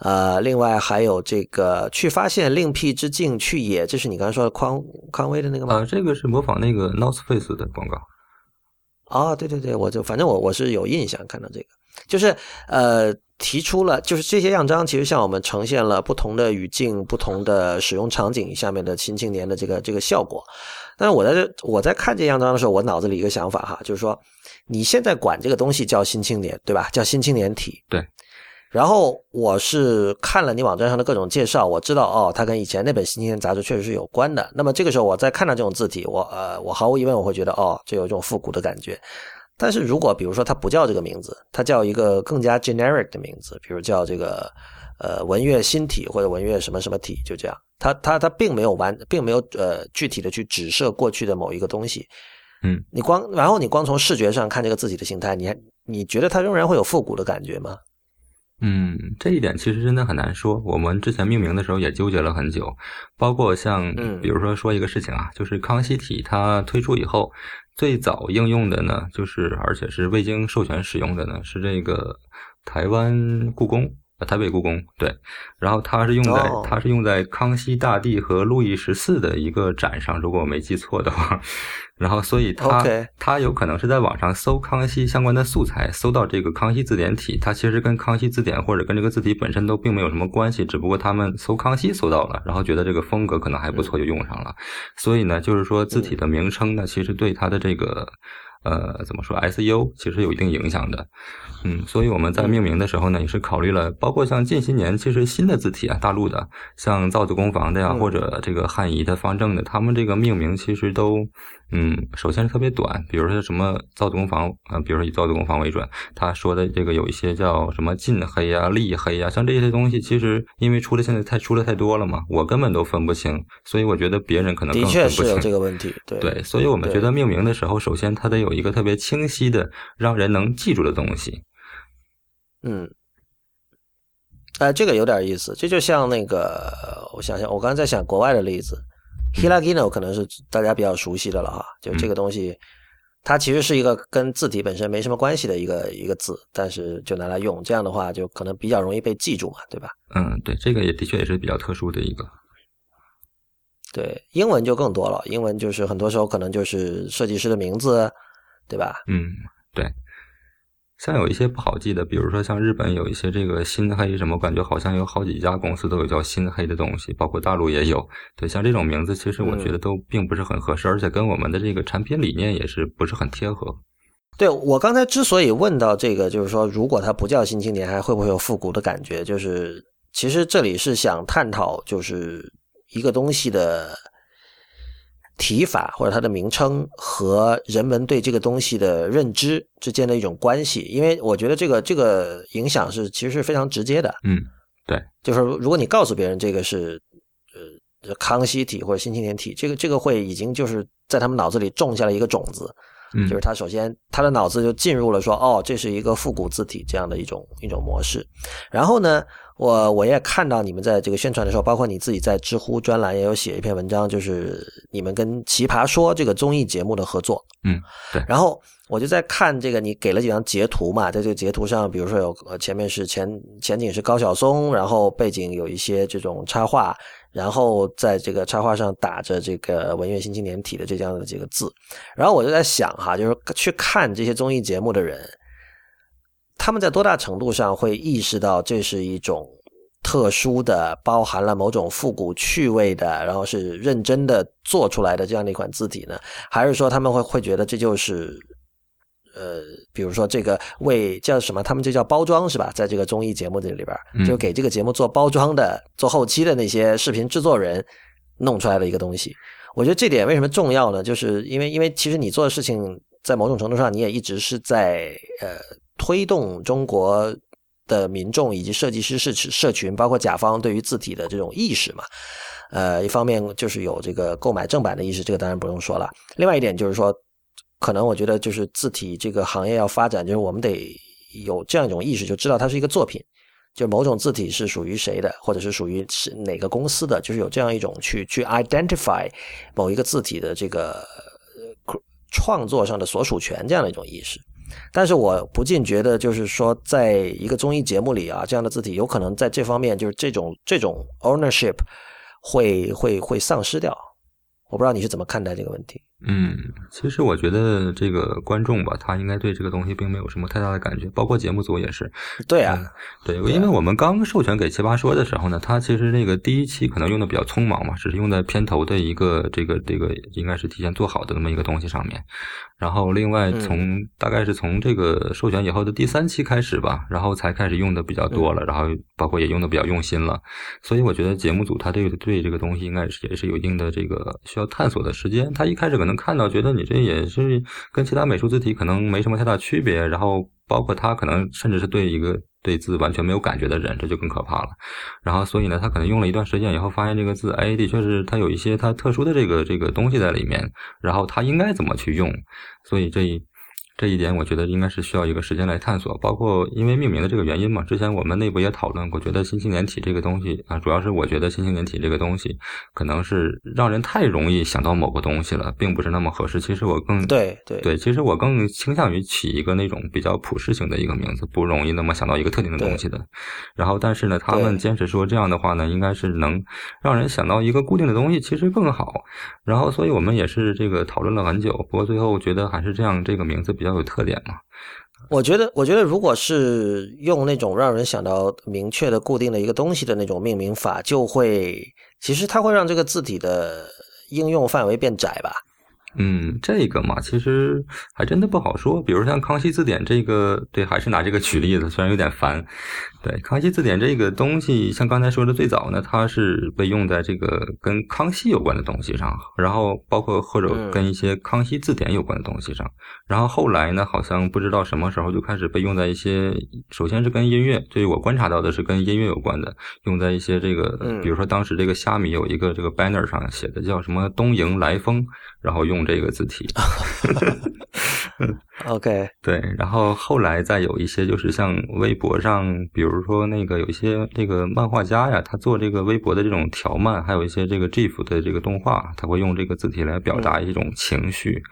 呃，另外还有这个去发现另辟之境去也，这是你刚才说的匡匡威的那个吗？啊，这个是模仿那个 North Face 的广告。哦，对对对，我就反正我我是有印象看到这个，就是呃。提出了，就是这些样章其实向我们呈现了不同的语境、不同的使用场景下面的新青年的这个这个效果。但是我在这我在看这样章的时候，我脑子里一个想法哈，就是说你现在管这个东西叫新青年，对吧？叫新青年体。对。然后我是看了你网站上的各种介绍，我知道哦，它跟以前那本新青年杂志确实是有关的。那么这个时候我再看到这种字体，我呃，我毫无疑问我会觉得哦，这有一种复古的感觉。但是如果比如说它不叫这个名字，它叫一个更加 generic 的名字，比如叫这个呃文乐新体或者文乐什么什么体，就这样，它它它并没有完，并没有呃具体的去指涉过去的某一个东西，嗯，你光然后你光从视觉上看这个字体的形态，你还你觉得它仍然会有复古的感觉吗？嗯，这一点其实真的很难说。我们之前命名的时候也纠结了很久，包括像比如说说一个事情啊，就是康熙体它推出以后。最早应用的呢，就是而且是未经授权使用的呢，是这个台湾故宫。台北故宫对，然后它是用在它是用在康熙大帝和路易十四的一个展上，如果我没记错的话。然后，所以他他有可能是在网上搜康熙相关的素材，搜到这个康熙字典体，它其实跟康熙字典或者跟这个字体本身都并没有什么关系，只不过他们搜康熙搜到了，然后觉得这个风格可能还不错，就用上了。所以呢，就是说字体的名称呢，其实对它的这个。呃，怎么说？SEO 其实有一定影响的，嗯，所以我们在命名的时候呢，也是考虑了，包括像近些年其实新的字体啊，大陆的，像造字工坊的呀，或者这个汉仪的、方正的，他们这个命名其实都，嗯，首先是特别短，比如说什么造毒工坊，啊，比如说以造毒工坊为准，他说的这个有一些叫什么近黑啊、立黑啊，像这些东西，其实因为出的现在太出的太多了嘛，我根本都分不清，所以我觉得别人可能的确是有这个问题，对对，所以我们觉得命名的时候，首先它得有。一个特别清晰的、让人能记住的东西。嗯，哎，这个有点意思。这就像那个，我想想，我刚才在想国外的例子，Hilagino 可能是大家比较熟悉的了哈。就这个东西，它其实是一个跟字体本身没什么关系的一个一个字，但是就拿来用，这样的话就可能比较容易被记住嘛，对吧？嗯，对，这个也的确也是比较特殊的一个。对，英文就更多了，英文就是很多时候可能就是设计师的名字。对吧？嗯，对。像有一些不好记的，比如说像日本有一些这个新黑什么，感觉好像有好几家公司都有叫新黑的东西，包括大陆也有。对，像这种名字，其实我觉得都并不是很合适，而且跟我们的这个产品理念也是不是很贴合。对我刚才之所以问到这个，就是说如果它不叫新青年，还会不会有复古的感觉？就是其实这里是想探讨，就是一个东西的。提法或者它的名称和人们对这个东西的认知之间的一种关系，因为我觉得这个这个影响是其实是非常直接的。嗯，对，就是如果你告诉别人这个是呃康熙体或者新青年体，这个这个会已经就是在他们脑子里种下了一个种子。嗯，就是他首先他的脑子就进入了说哦，这是一个复古字体这样的一种一种模式。然后呢，我我也看到你们在这个宣传的时候，包括你自己在知乎专栏也有写一篇文章，就是你们跟《奇葩说》这个综艺节目的合作。嗯，对。然后我就在看这个，你给了几张截图嘛，在这个截图上，比如说有呃前面是前前景是高晓松，然后背景有一些这种插画。然后在这个插画上打着这个“文苑新青年体”的这样的几个字，然后我就在想哈，就是去看这些综艺节目的人，他们在多大程度上会意识到这是一种特殊的、包含了某种复古趣味的，然后是认真的做出来的这样的一款字体呢？还是说他们会会觉得这就是？呃，比如说这个为叫什么，他们这叫包装是吧？在这个综艺节目这里边，就给这个节目做包装的、做后期的那些视频制作人弄出来的一个东西。我觉得这点为什么重要呢？就是因为，因为其实你做的事情，在某种程度上，你也一直是在呃推动中国的民众以及设计师社社群，包括甲方对于字体的这种意识嘛。呃，一方面就是有这个购买正版的意识，这个当然不用说了。另外一点就是说。可能我觉得就是字体这个行业要发展，就是我们得有这样一种意识，就知道它是一个作品，就某种字体是属于谁的，或者是属于是哪个公司的，就是有这样一种去去 identify 某一个字体的这个创作上的所属权这样的一种意识。但是我不禁觉得，就是说，在一个综艺节目里啊，这样的字体有可能在这方面，就是这种这种 ownership 会会会丧失掉。我不知道你是怎么看待这个问题。嗯，其实我觉得这个观众吧，他应该对这个东西并没有什么太大的感觉，包括节目组也是。对啊，对，因为我们刚授权给奇葩说的时候呢，他其实那个第一期可能用的比较匆忙嘛，只是用在片头的一个这个这个应该是提前做好的那么一个东西上面。然后另外从大概是从这个授权以后的第三期开始吧，然后才开始用的比较多了，然后包括也用的比较用心了。所以我觉得节目组他对对这个东西应该是也是有一定的这个需要探索的时间。他一开始可能能看到觉得你这也是跟其他美术字体可能没什么太大区别，然后包括他可能甚至是对一个。对字完全没有感觉的人，这就更可怕了。然后，所以呢，他可能用了一段时间以后，发现这个字，哎，的确是它有一些它特殊的这个这个东西在里面。然后，他应该怎么去用？所以这。这一点我觉得应该是需要一个时间来探索，包括因为命名的这个原因嘛。之前我们内部也讨论过，觉得新青年体这个东西啊，主要是我觉得新青年体这个东西可能是让人太容易想到某个东西了，并不是那么合适。其实我更对对对，其实我更倾向于起一个那种比较普适性的一个名字，不容易那么想到一个特定的东西的。然后，但是呢，他们坚持说这样的话呢，应该是能让人想到一个固定的东西，其实更好。然后，所以我们也是这个讨论了很久，不过最后觉得还是这样，这个名字。比较有特点嘛？我觉得，我觉得，如果是用那种让人想到明确的、固定的一个东西的那种命名法，就会其实它会让这个字体的应用范围变窄吧。嗯，这个嘛，其实还真的不好说。比如像康熙字典这个，对，还是拿这个举例子，虽然有点烦。对，康熙字典这个东西，像刚才说的，最早呢，它是被用在这个跟康熙有关的东西上，然后包括或者跟一些康熙字典有关的东西上。然后后来呢，好像不知道什么时候就开始被用在一些，首先是跟音乐，对我观察到的是跟音乐有关的，用在一些这个，比如说当时这个虾米有一个这个 banner 上写的叫什么“东迎来风”，然后用这个字体。OK，对，然后后来再有一些就是像微博上，比如说那个有一些这个漫画家呀，他做这个微博的这种条漫，还有一些这个 GIF 的这个动画，他会用这个字体来表达一种情绪。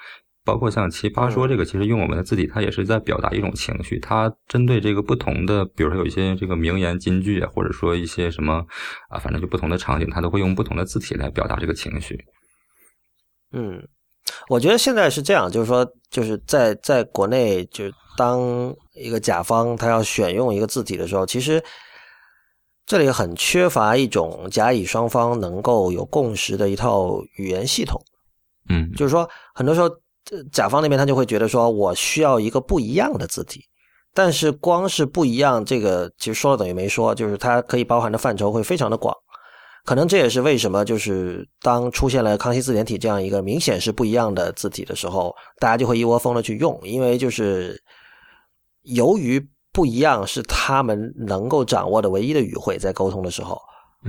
包括像奇葩说这个，其实用我们的字体，它也是在表达一种情绪。它针对这个不同的，比如说有一些这个名言金句啊，或者说一些什么啊，反正就不同的场景，它都会用不同的字体来表达这个情绪。嗯。我觉得现在是这样，就是说，就是在在国内，就当一个甲方他要选用一个字体的时候，其实这里很缺乏一种甲乙双方能够有共识的一套语言系统。嗯，就是说，很多时候甲方那边他就会觉得说，我需要一个不一样的字体，但是光是不一样，这个其实说了等于没说，就是它可以包含的范畴会非常的广。可能这也是为什么，就是当出现了康熙字典体这样一个明显是不一样的字体的时候，大家就会一窝蜂的去用，因为就是由于不一样是他们能够掌握的唯一的语汇，在沟通的时候，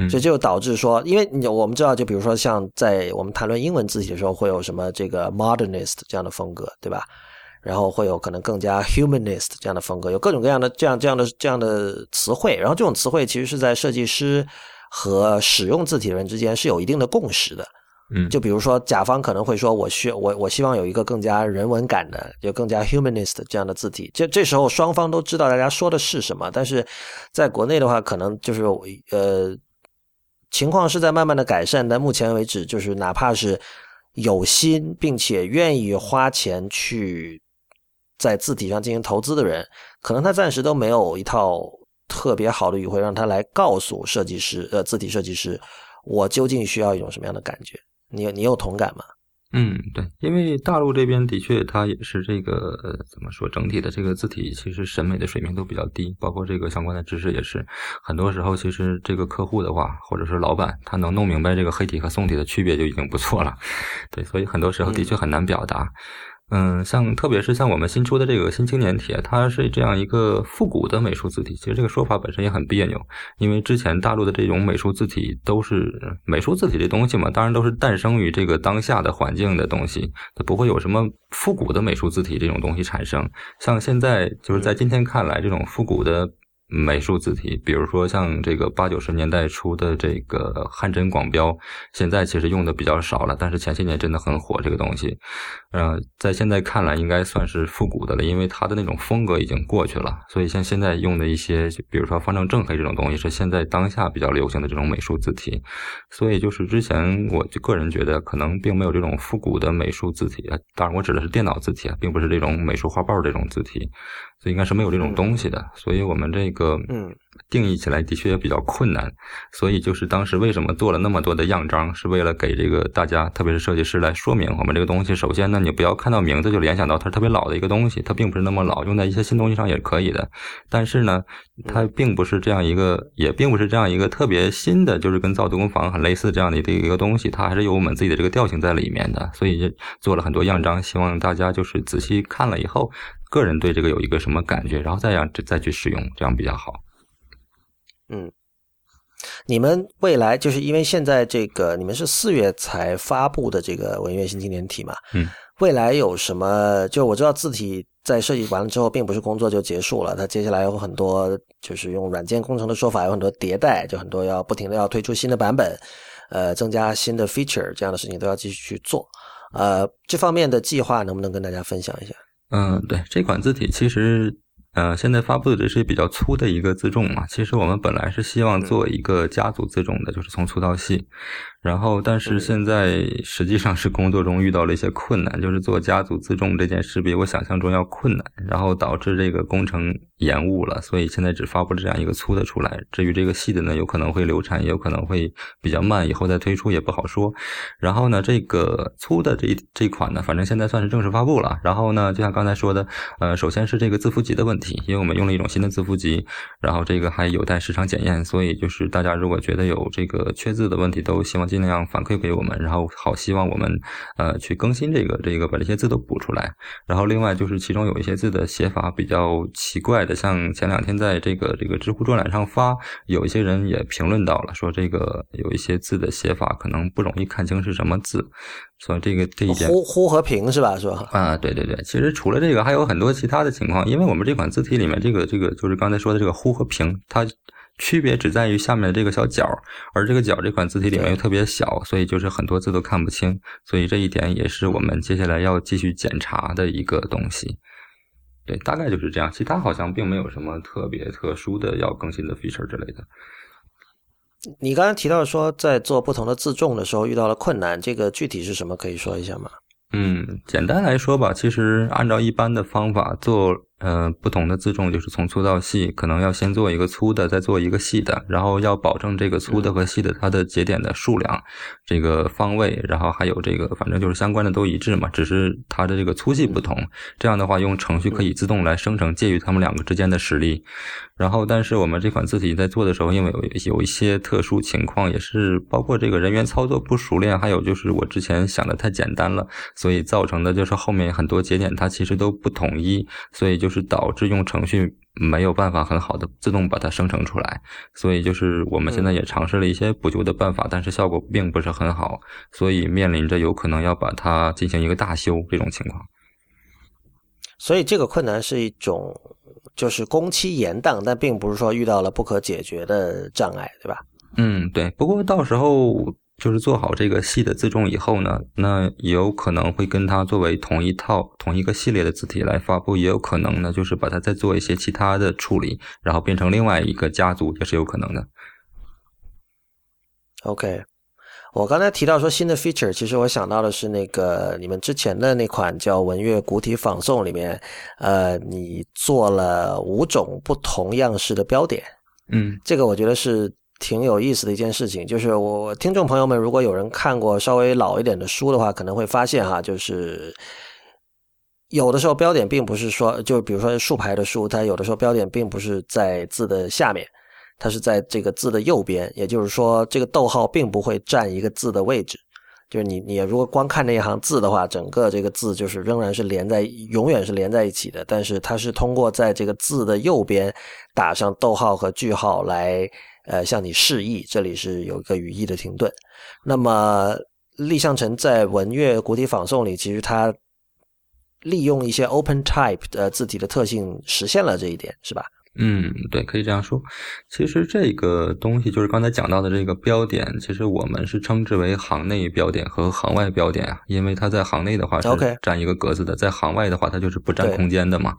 这就导致说，因为你我们知道，就比如说像在我们谈论英文字体的时候，会有什么这个 modernist 这样的风格，对吧？然后会有可能更加 humanist 这样的风格，有各种各样的这样这样的这样的词汇，然后这种词汇其实是在设计师。和使用字体的人之间是有一定的共识的，嗯，就比如说甲方可能会说，我需我我希望有一个更加人文感的，就更加 humanist 这样的字体。这这时候双方都知道大家说的是什么，但是在国内的话，可能就是呃情况是在慢慢的改善，但目前为止，就是哪怕是有心并且愿意花钱去在字体上进行投资的人，可能他暂时都没有一套。特别好的语汇，让他来告诉设计师，呃，字体设计师，我究竟需要一种什么样的感觉？你你有同感吗？嗯，对，因为大陆这边的确，它也是这个怎么说，整体的这个字体其实审美的水平都比较低，包括这个相关的知识也是。很多时候，其实这个客户的话，或者是老板，他能弄明白这个黑体和宋体的区别就已经不错了。对，所以很多时候的确很难表达。嗯像特别是像我们新出的这个新青年体，它是这样一个复古的美术字体。其实这个说法本身也很别扭，因为之前大陆的这种美术字体都是美术字体这东西嘛，当然都是诞生于这个当下的环境的东西，它不会有什么复古的美术字体这种东西产生。像现在就是在今天看来，这种复古的。美术字体，比如说像这个八九十年代出的这个汉真广标，现在其实用的比较少了，但是前些年真的很火这个东西。嗯，在现在看来应该算是复古的了，因为它的那种风格已经过去了。所以像现在用的一些，比如说方正正黑这种东西，是现在当下比较流行的这种美术字体。所以就是之前我就个人觉得，可能并没有这种复古的美术字体啊。当然，我指的是电脑字体啊，并不是这种美术画报这种字体。所以应该是没有这种东西的，所以我们这个嗯。定义起来的确也比较困难，所以就是当时为什么做了那么多的样章，是为了给这个大家，特别是设计师来说明我们这个东西。首先呢，你不要看到名字就联想到它是特别老的一个东西，它并不是那么老，用在一些新东西上也是可以的。但是呢，它并不是这样一个，也并不是这样一个特别新的，就是跟造图工坊很类似这样的一个东西，它还是有我们自己的这个调性在里面的。所以做了很多样章，希望大家就是仔细看了以后，个人对这个有一个什么感觉，然后再让再去使用，这样比较好。嗯，你们未来就是因为现在这个你们是四月才发布的这个文乐新青年体嘛？嗯，未来有什么？就我知道字体在设计完了之后，并不是工作就结束了，它接下来有很多，就是用软件工程的说法，有很多迭代，就很多要不停的要推出新的版本，呃，增加新的 feature 这样的事情都要继续去做。呃，这方面的计划能不能跟大家分享一下？嗯，对，这款字体其实。呃，现在发布的这是比较粗的一个字重嘛。其实我们本来是希望做一个家族字重的，就是从粗到细。然后，但是现在实际上是工作中遇到了一些困难，就是做家族自重这件事比我想象中要困难，然后导致这个工程延误了，所以现在只发布了这样一个粗的出来。至于这个细的呢，有可能会流产，也有可能会比较慢，以后再推出也不好说。然后呢，这个粗的这这款呢，反正现在算是正式发布了。然后呢，就像刚才说的，呃，首先是这个字符集的问题，因为我们用了一种新的字符集，然后这个还有待市场检验，所以就是大家如果觉得有这个缺字的问题，都希望。尽量反馈给我们，然后好希望我们呃去更新这个这个把这些字都补出来。然后另外就是其中有一些字的写法比较奇怪的，像前两天在这个这个知乎专栏上发，有一些人也评论到了，说这个有一些字的写法可能不容易看清是什么字。所以这个这一点呼呼和平是吧？是吧？啊，对对对，其实除了这个还有很多其他的情况，因为我们这款字体里面这个这个就是刚才说的这个呼和平，它。区别只在于下面的这个小角，而这个角这款字体里面又特别小，所以就是很多字都看不清。所以这一点也是我们接下来要继续检查的一个东西。对，大概就是这样。其他好像并没有什么特别特殊的要更新的 feature 之类的。你刚才提到说在做不同的自重的时候遇到了困难，这个具体是什么？可以说一下吗？嗯，简单来说吧，其实按照一般的方法做。嗯，不同的自重就是从粗到细，可能要先做一个粗的，再做一个细的，然后要保证这个粗的和细的它的节点的数量、这个方位，然后还有这个反正就是相关的都一致嘛，只是它的这个粗细不同。这样的话，用程序可以自动来生成介于它们两个之间的实例。然后，但是我们这款字体在做的时候，因为有有一些特殊情况，也是包括这个人员操作不熟练，还有就是我之前想的太简单了，所以造成的就是后面很多节点它其实都不统一，所以就是导致用程序没有办法很好的自动把它生成出来。所以就是我们现在也尝试了一些补救的办法，但是效果并不是很好，所以面临着有可能要把它进行一个大修这种情况。所以这个困难是一种。就是工期延宕，但并不是说遇到了不可解决的障碍，对吧？嗯，对。不过到时候就是做好这个系的自重以后呢，那也有可能会跟它作为同一套、同一个系列的字体来发布，也有可能呢，就是把它再做一些其他的处理，然后变成另外一个家族，也是有可能的。OK。我刚才提到说新的 feature，其实我想到的是那个你们之前的那款叫文乐古体仿宋里面，呃，你做了五种不同样式的标点，嗯，这个我觉得是挺有意思的一件事情。就是我听众朋友们，如果有人看过稍微老一点的书的话，可能会发现哈，就是有的时候标点并不是说，就比如说竖排的书，它有的时候标点并不是在字的下面。它是在这个字的右边，也就是说，这个逗号并不会占一个字的位置。就是你，你如果光看那一行字的话，整个这个字就是仍然是连在，永远是连在一起的。但是它是通过在这个字的右边打上逗号和句号来，呃，向你示意这里是有一个语义的停顿。那么，立项成在文乐古体仿宋里，其实它利用一些 Open Type 的字体的特性，实现了这一点，是吧？嗯，对，可以这样说。其实这个东西就是刚才讲到的这个标点，其实我们是称之为行内标点和行外标点啊，因为它在行内的话是占一个格子的，在行外的话它就是不占空间的嘛。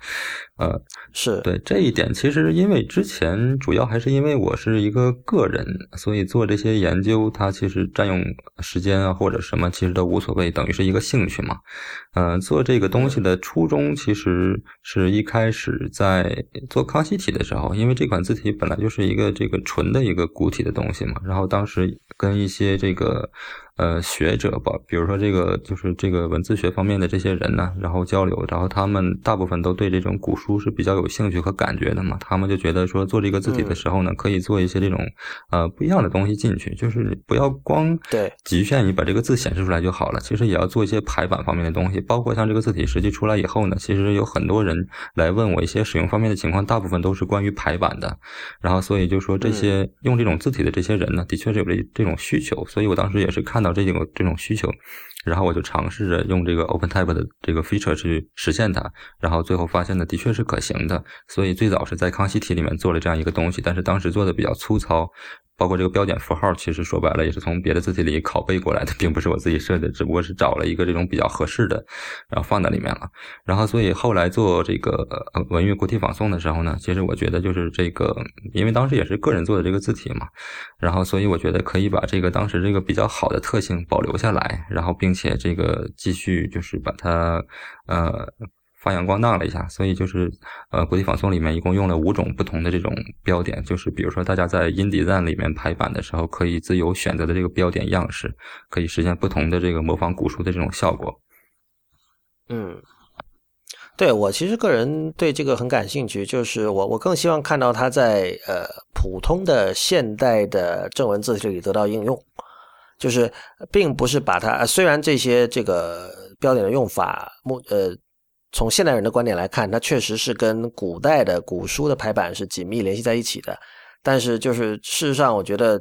呃，是对这一点，其实因为之前主要还是因为我是一个个人，所以做这些研究，它其实占用时间啊或者什么其实都无所谓，等于是一个兴趣嘛。嗯，做这个东西的初衷其实是一开始在做康熙。体的时候，因为这款字体本来就是一个这个纯的一个古体的东西嘛，然后当时跟一些这个。呃，学者吧，比如说这个就是这个文字学方面的这些人呢，然后交流，然后他们大部分都对这种古书是比较有兴趣和感觉的嘛。他们就觉得说做这个字体的时候呢，可以做一些这种呃不一样的东西进去，就是不要光对局限于把这个字显示出来就好了。其实也要做一些排版方面的东西，包括像这个字体实际出来以后呢，其实有很多人来问我一些使用方面的情况，大部分都是关于排版的。然后所以就说这些用这种字体的这些人呢，的确是有这这种需求。所以我当时也是看。到这种这种需求，然后我就尝试着用这个 OpenType 的这个 feature 去实现它，然后最后发现呢，的确是可行的。所以最早是在康熙体里面做了这样一个东西，但是当时做的比较粗糙。包括这个标点符号，其实说白了也是从别的字体里拷贝过来的，并不是我自己设的，只不过是找了一个这种比较合适的，然后放在里面了。然后，所以后来做这个文乐国体仿宋的时候呢，其实我觉得就是这个，因为当时也是个人做的这个字体嘛，然后所以我觉得可以把这个当时这个比较好的特性保留下来，然后并且这个继续就是把它呃。发扬光大了一下，所以就是，呃，国际仿宋里面一共用了五种不同的这种标点，就是比如说大家在 InDesign 里面排版的时候，可以自由选择的这个标点样式，可以实现不同的这个模仿古书的这种效果。嗯，对我其实个人对这个很感兴趣，就是我我更希望看到它在呃普通的现代的正文字体里得到应用，就是并不是把它虽然这些这个标点的用法目呃。从现代人的观点来看，它确实是跟古代的古书的排版是紧密联系在一起的。但是，就是事实上，我觉得，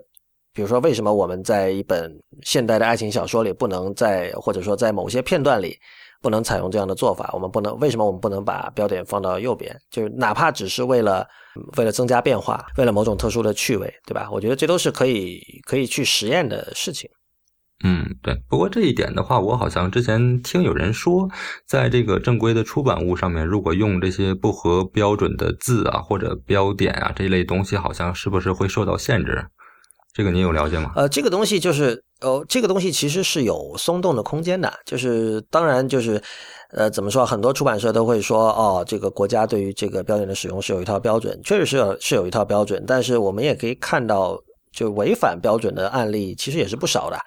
比如说，为什么我们在一本现代的爱情小说里不能在，或者说在某些片段里不能采用这样的做法？我们不能，为什么我们不能把标点放到右边？就是哪怕只是为了为了增加变化，为了某种特殊的趣味，对吧？我觉得这都是可以可以去实验的事情。嗯，对。不过这一点的话，我好像之前听有人说，在这个正规的出版物上面，如果用这些不合标准的字啊或者标点啊这一类东西，好像是不是会受到限制？这个您有了解吗？呃，这个东西就是呃，这个东西其实是有松动的空间的，就是当然就是呃，怎么说？很多出版社都会说，哦，这个国家对于这个标准的使用是有一套标准，确实是有是有一套标准，但是我们也可以看到，就违反标准的案例其实也是不少的。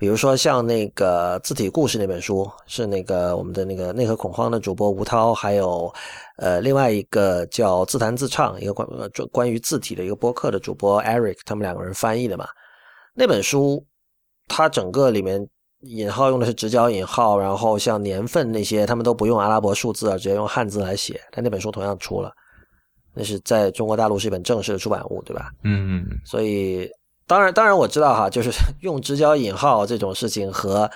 比如说像那个字体故事那本书，是那个我们的那个内核恐慌的主播吴涛，还有呃另外一个叫自弹自唱一个关关于字体的一个播客的主播 Eric，他们两个人翻译的嘛。那本书它整个里面引号用的是直角引号，然后像年份那些他们都不用阿拉伯数字啊，直接用汉字来写。但那本书同样出了，那是在中国大陆是一本正式的出版物，对吧？嗯，所以。当然，当然我知道哈，就是 用直角引号这种事情和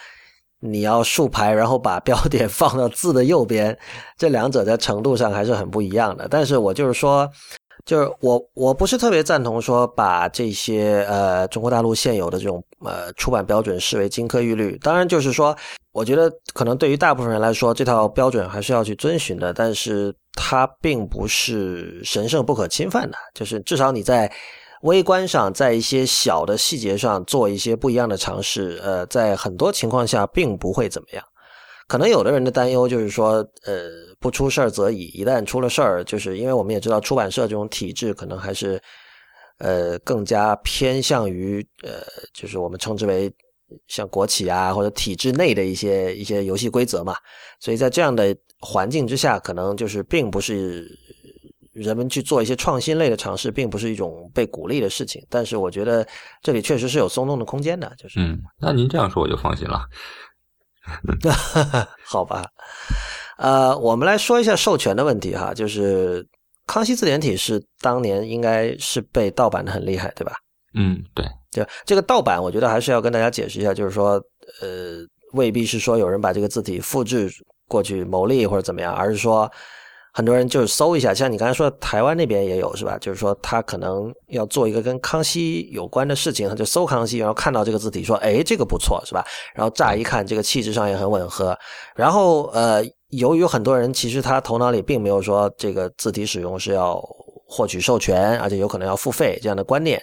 你要竖排，然后把标点放到字的右边，这两者在程度上还是很不一样的。但是我就是说，就是我我不是特别赞同说把这些呃中国大陆现有的这种呃出版标准视为金科玉律。当然，就是说，我觉得可能对于大部分人来说，这套标准还是要去遵循的，但是它并不是神圣不可侵犯的。就是至少你在。微观上，在一些小的细节上做一些不一样的尝试，呃，在很多情况下并不会怎么样。可能有的人的担忧就是说，呃，不出事儿则已，一旦出了事儿，就是因为我们也知道出版社这种体制可能还是，呃，更加偏向于呃，就是我们称之为像国企啊或者体制内的一些一些游戏规则嘛。所以在这样的环境之下，可能就是并不是。人们去做一些创新类的尝试，并不是一种被鼓励的事情。但是，我觉得这里确实是有松动的空间的。就是，嗯，那您这样说我就放心了。好吧，呃，我们来说一下授权的问题哈。就是康熙字典体是当年应该是被盗版的很厉害，对吧？嗯，对。就这个盗版，我觉得还是要跟大家解释一下，就是说，呃，未必是说有人把这个字体复制过去牟利或者怎么样，而是说。很多人就是搜一下，像你刚才说台湾那边也有是吧？就是说他可能要做一个跟康熙有关的事情，他就搜康熙，然后看到这个字体说，哎，这个不错是吧？然后乍一看这个气质上也很吻合。然后呃，由于很多人其实他头脑里并没有说这个字体使用是要获取授权，而且有可能要付费这样的观念，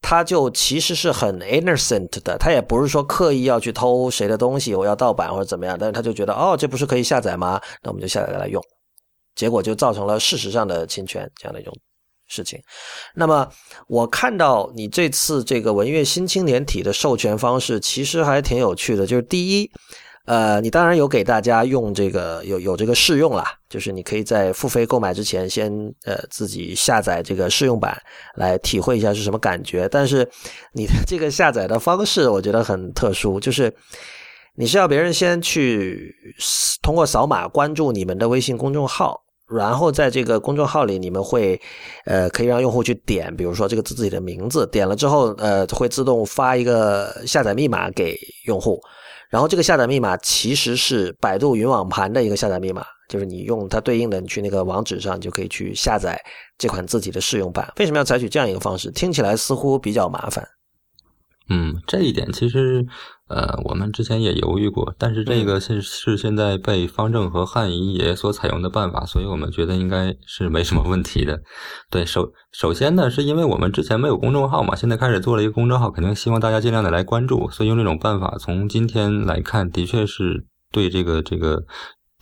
他就其实是很 innocent 的，他也不是说刻意要去偷谁的东西，我要盗版或者怎么样，但是他就觉得哦，这不是可以下载吗？那我们就下载来用。结果就造成了事实上的侵权这样的一种事情。那么我看到你这次这个文乐新青年体的授权方式其实还挺有趣的，就是第一，呃，你当然有给大家用这个有有这个试用啦，就是你可以在付费购买之前先呃自己下载这个试用版来体会一下是什么感觉。但是你的这个下载的方式我觉得很特殊，就是。你是要别人先去通过扫码关注你们的微信公众号，然后在这个公众号里，你们会呃可以让用户去点，比如说这个自己的名字，点了之后呃会自动发一个下载密码给用户，然后这个下载密码其实是百度云网盘的一个下载密码，就是你用它对应的你去那个网址上就可以去下载这款字体的试用版。为什么要采取这样一个方式？听起来似乎比较麻烦。嗯，这一点其实，呃，我们之前也犹豫过，但是这个是是现在被方正和汉仪也所采用的办法，所以我们觉得应该是没什么问题的。对，首首先呢，是因为我们之前没有公众号嘛，现在开始做了一个公众号，肯定希望大家尽量的来关注，所以用这种办法，从今天来看，的确是对这个这个。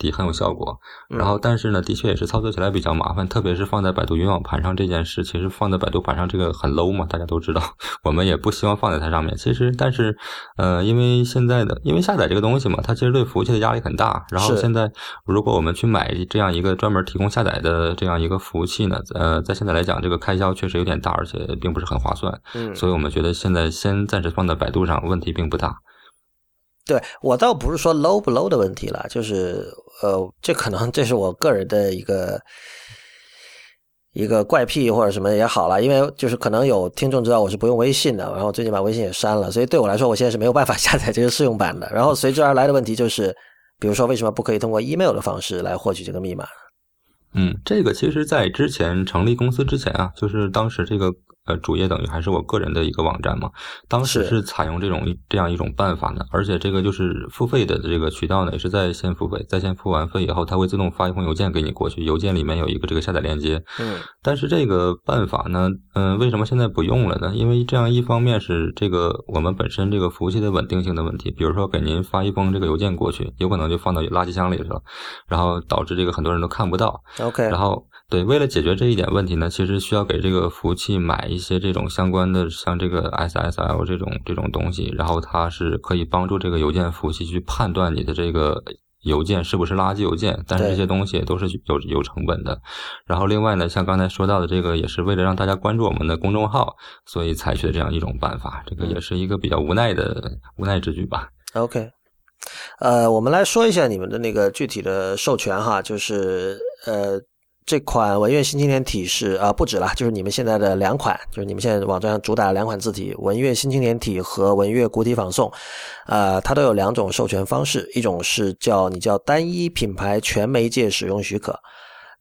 底很有效果，然后但是呢，的确也是操作起来比较麻烦，特别是放在百度云网盘上这件事，其实放在百度盘上这个很 low 嘛，大家都知道，我们也不希望放在它上面。其实，但是，呃，因为现在的因为下载这个东西嘛，它其实对服务器的压力很大。然后现在，如果我们去买这样一个专门提供下载的这样一个服务器呢，呃，在现在来讲，这个开销确实有点大，而且并不是很划算。嗯，所以我们觉得现在先暂时放在百度上，问题并不大。对我倒不是说 low 不 low 的问题了，就是呃，这可能这是我个人的一个一个怪癖或者什么也好了，因为就是可能有听众知道我是不用微信的，然后最近把微信也删了，所以对我来说，我现在是没有办法 下载这个试用版的。然后随之而来的问题就是，比如说为什么不可以通过 email 的方式来获取这个密码？嗯，这个其实在之前成立公司之前啊，就是当时这个。呃主页等于还是我个人的一个网站嘛。当时是是采用这种这样一种办法呢，而且这个就是付费的这个渠道呢，也是在线付费，在线付完费以后，它会自动发一封邮件给你过去，邮件里面有一个这个下载链接。嗯但是这个办法呢，嗯、为什么现在不用了呢？因为这样一方面是这个我们本身这个服务器的稳定性的问题，比如说给您发一封这个邮件过去，有可能就放到垃圾箱里去了，然后导致这个很多人都看不到。，OK，然后对，为了解决这一点问题呢，其实需要给这个服务器买一些这种相关的，像这个 SSL 这种这种东西，然后它是可以帮助这个邮件服务器去判断你的这个。邮件是不是垃圾邮件？但是这些东西都是有有成本的。然后另外呢，像刚才说到的这个，也是为了让大家关注我们的公众号，所以采取的这样一种办法。这个也是一个比较无奈的无奈之举吧。OK，呃，我们来说一下你们的那个具体的授权哈，就是呃，这款文乐新青年体是啊、不止了，就是你们现在的两款，就是你们现在网站上主打的两款字体，文乐新青年体和文乐古体仿宋，呃，它都有两种授权方式，一种是叫你叫单一品牌全媒介使用许可。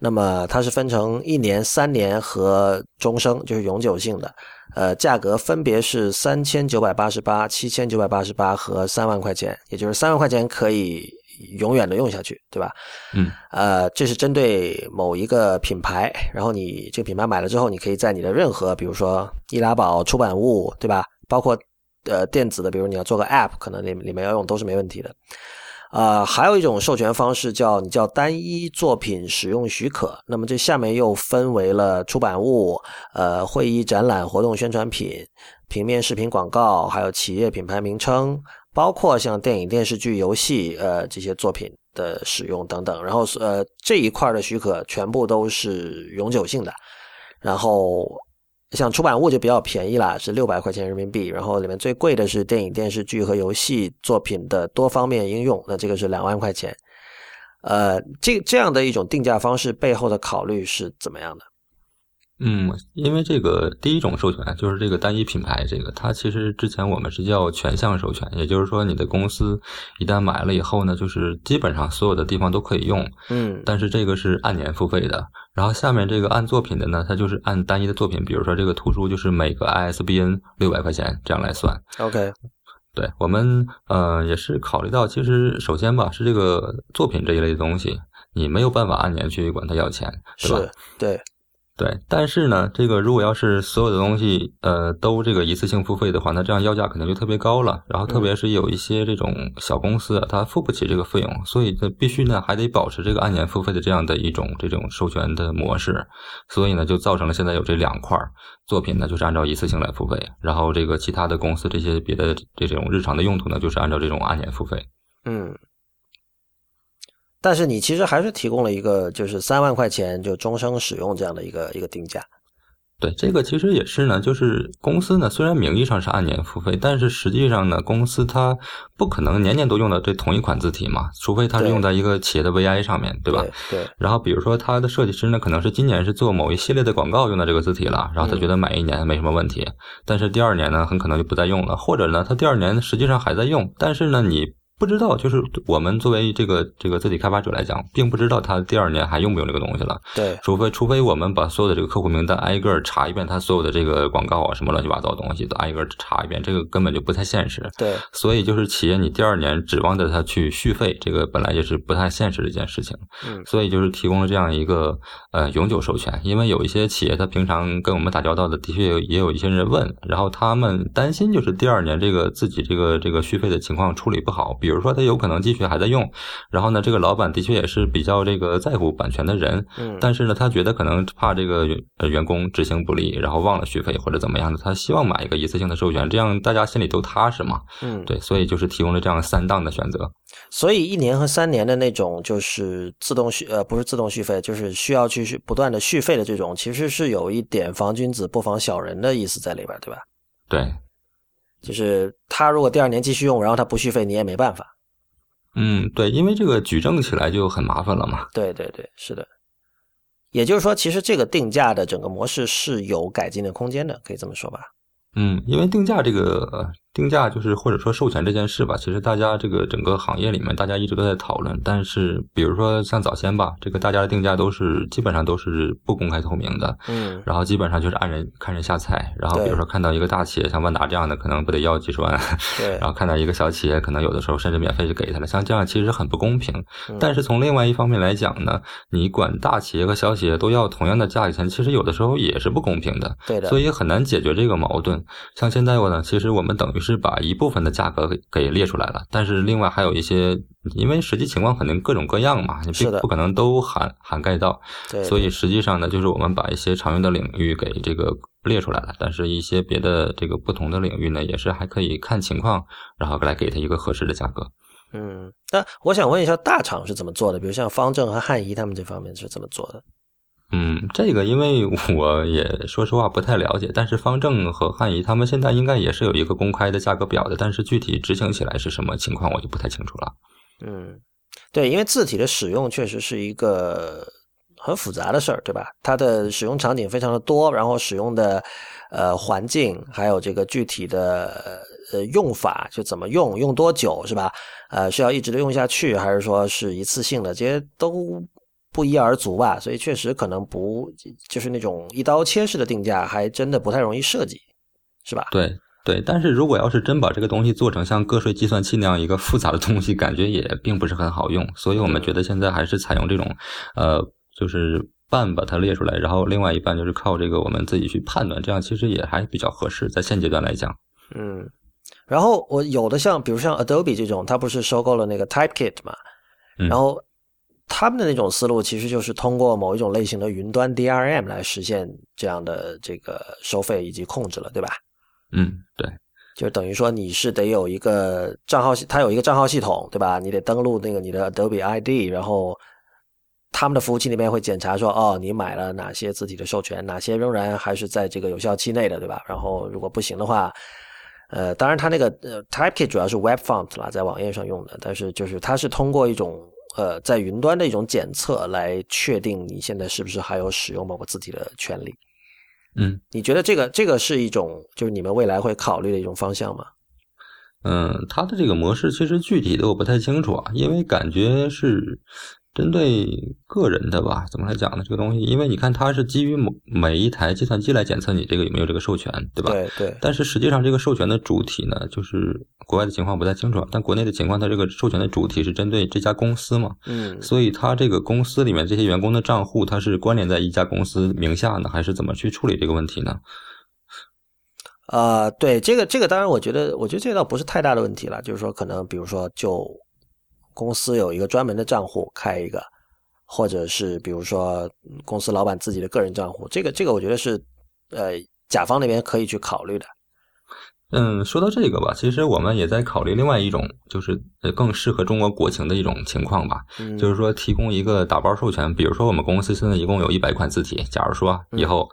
那么它是分成一年、三年和终生，就是永久性的。呃，价格分别是三千九百八十八、七千九百八十八和三万块钱，也就是三万块钱可以永远的用下去，对吧？嗯，呃，这是针对某一个品牌，然后你这个品牌买了之后，你可以在你的任何，比如说易拉宝出版物，对吧？包括呃电子的，比如你要做个 App，可能里里面要用都是没问题的。呃，还有一种授权方式叫你叫单一作品使用许可，那么这下面又分为了出版物、呃会议展览活动宣传品、平面视频广告，还有企业品牌名称，包括像电影、电视剧、游戏呃这些作品的使用等等。然后呃这一块的许可全部都是永久性的，然后。像出版物就比较便宜啦，是六百块钱人民币。然后里面最贵的是电影、电视剧和游戏作品的多方面应用，那这个是两万块钱。呃，这这样的一种定价方式背后的考虑是怎么样的？嗯，因为这个第一种授权就是这个单一品牌，这个它其实之前我们是叫全项授权，也就是说你的公司一旦买了以后呢，就是基本上所有的地方都可以用，嗯但是这个是按年付费的。然后下面这个按作品的呢，它就是按单一的作品，比如说这个图书就是每个 ISBN 六百块钱这样来算。，OK，对我们呃也是考虑到，其实首先吧是这个作品这一类的东西，你没有办法按年去管它要钱，是吧？对，对，但是呢，这个如果要是所有的东西，呃，都这个一次性付费的话，那这样要价肯定就特别高了。然后，特别是有一些这种小公司啊，它付不起这个费用，所以呢，必须呢还得保持这个按年付费的这样的一种这种授权的模式。所以呢，就造成了现在有这两块儿作品呢，就是按照一次性来付费，然后这个其他的公司这些别的这种日常的用途呢，就是按照这种按年付费。嗯。但是你其实还是提供了一个就是三万块钱就终生使用这样的一个一个定价。对，这个其实也是呢，就是公司呢，虽然名义上是按年付费，但是实际上呢，公司它不可能年年都用到这同一款字体嘛，除非它是用在一个企业的 VI 上面，对吧？对对，然后比如说它的设计师呢，可能是今年是做某一系列的广告用到这个字体了，然后他觉得买一年没什么问题，但是第二年呢，很可能就不再用了，或者呢，他第二年实际上还在用，但是呢，你。不知道，就是我们作为这个这个自己开发者来讲，并不知道他第二年还用不用这个东西了。对，除非除非我们把所有的这个客户名单挨个儿查一遍，他所有的这个广告啊什么乱七八糟的东西都挨个儿查一遍，这个根本就不太现实。对，所以就是企业你第二年指望着他去续费，这个本来就是不太现实的一件事情。嗯所以就是提供了这样一个呃永久授权，因为有一些企业他平常跟我们打交道的，的确也有一些人问，然后他们担心就是第二年这个自己这个这个续费的情况处理不好，比如说他有可能继续还在用，然后呢这个老板的确也是比较这个在乎版权的人，嗯，但是呢他觉得可能怕这个呃员工执行不力，然后忘了续费或者怎么样的，他希望买一个一次性的授权，这样大家心里都踏实嘛。嗯，对，所以就是提供了这样三档的选择。所以一年和三年的那种就是自动续呃不是自动续费，就是需要去不断的续费的这种，其实是有一点防君子不防小人的意思在里边，对吧？对，就是他如果第二年继续用，然后他不续费，你也没办法。嗯，对，因为这个举证起来就很麻烦了嘛。对对对，是的。也就是说，其实这个定价的整个模式是有改进的空间的，可以这么说吧？嗯，因为定价这个呃定价就是或者说授权这件事吧，其实大家这个整个行业里面，大家一直都在讨论。但是比如说像早先吧，这个大家的定价都是基本上都是不公开透明的，嗯，然后基本上就是按人看人下菜。然后比如说看到一个大企业像万达这样的，可能不得要几十万，对，然后看到一个小企业，可能有的时候甚至免费就给他了。像这样其实很不公平。嗯但是从另外一方面来讲呢，你管大企业和小企业都要同样的价钱，其实有的时候也是不公平的。对的，所以很难解决这个矛盾。像现在我呢，其实我们等于是把一部分的价格给给列出来了，但是另外还有一些，因为实际情况肯定各种各样嘛，你不可能都涵涵盖到，对，所以实际上呢，就是我们把一些常用的领域给这个列出来了，但是一些别的这个不同的领域呢，也是还可以看情况，然后来给它一个合适的价格。嗯，那我想问一下，大厂是怎么做的？比如像方正和汉仪他们这方面是怎么做的？嗯，这个因为我也说实话不太了解，但是方正和汉仪他们现在应该也是有一个公开的价格表的，但是具体执行起来是什么情况，我就不太清楚了。嗯，对，因为字体的使用确实是一个很复杂的事儿，对吧？它的使用场景非常的多，然后使用的呃环境，还有这个具体的呃用法，就怎么用，用多久，是吧？呃，是要一直的用下去，还是说是一次性的？这些都不一而足吧。所以确实可能不就是那种一刀切式的定价，还真的不太容易设计，是吧？对对，但是如果要是真把这个东西做成像个税计算器那样一个复杂的东西，感觉也并不是很好用。所以我们觉得现在还是采用这种，呃，就是半把它列出来，然后另外一半就是靠这个我们自己去判断，这样其实也还比较合适，在现阶段来讲。嗯，然后我有的像，比如像 Adobe 这种，它不是收购了那个 Typekit 嘛？嗯然后他们的那种思路其实就是通过某一种类型的云端 DRM 来实现这样的这个收费以及控制了，对吧？嗯，对，就等于说你是得有一个账号系，它有一个账号系统，对吧？你得登录那个你的 Adobe ID，然后他们的服务器那边会检查说，哦，你买了哪些字体的授权，哪些仍然还是在这个有效期内的，对吧？然后如果不行的话，呃，当然它那个呃 Typekit 主要是 Web Font 啦，在网页上用的，但是就是它是通过一种呃在云端的一种检测来确定你现在是不是还有使用某个字体的权利。嗯你觉得这个这个是一种就是你们未来会考虑的一种方向吗？嗯，它的这个模式其实具体的我不太清楚啊，因为感觉是针对个人的吧？怎么来讲呢？这个东西，因为你看它是基于某每一台计算机来检测你这个有没有这个授权，对吧？对对，但是实际上，这个授权的主体呢，就是国外的情况不太清楚，但国内的情况，它这个授权的主体是针对这家公司嘛，嗯，所以它这个公司里面这些员工的账户，它是关联在一家公司名下呢，还是怎么去处理这个问题呢？呃，对这个这个，当然我觉得我觉得这倒不是太大的问题了，就是说可能比如说就公司有一个专门的账户开一个，或者是比如说公司老板自己的个人账户，这个这个我觉得是呃甲方那边可以去考虑的。嗯，说到这个吧，其实我们也在考虑另外一种，就是呃更适合中国国情的一种情况吧，嗯，就是说提供一个打包授权。比如说我们公司现在一共有一百款字体，假如说以后，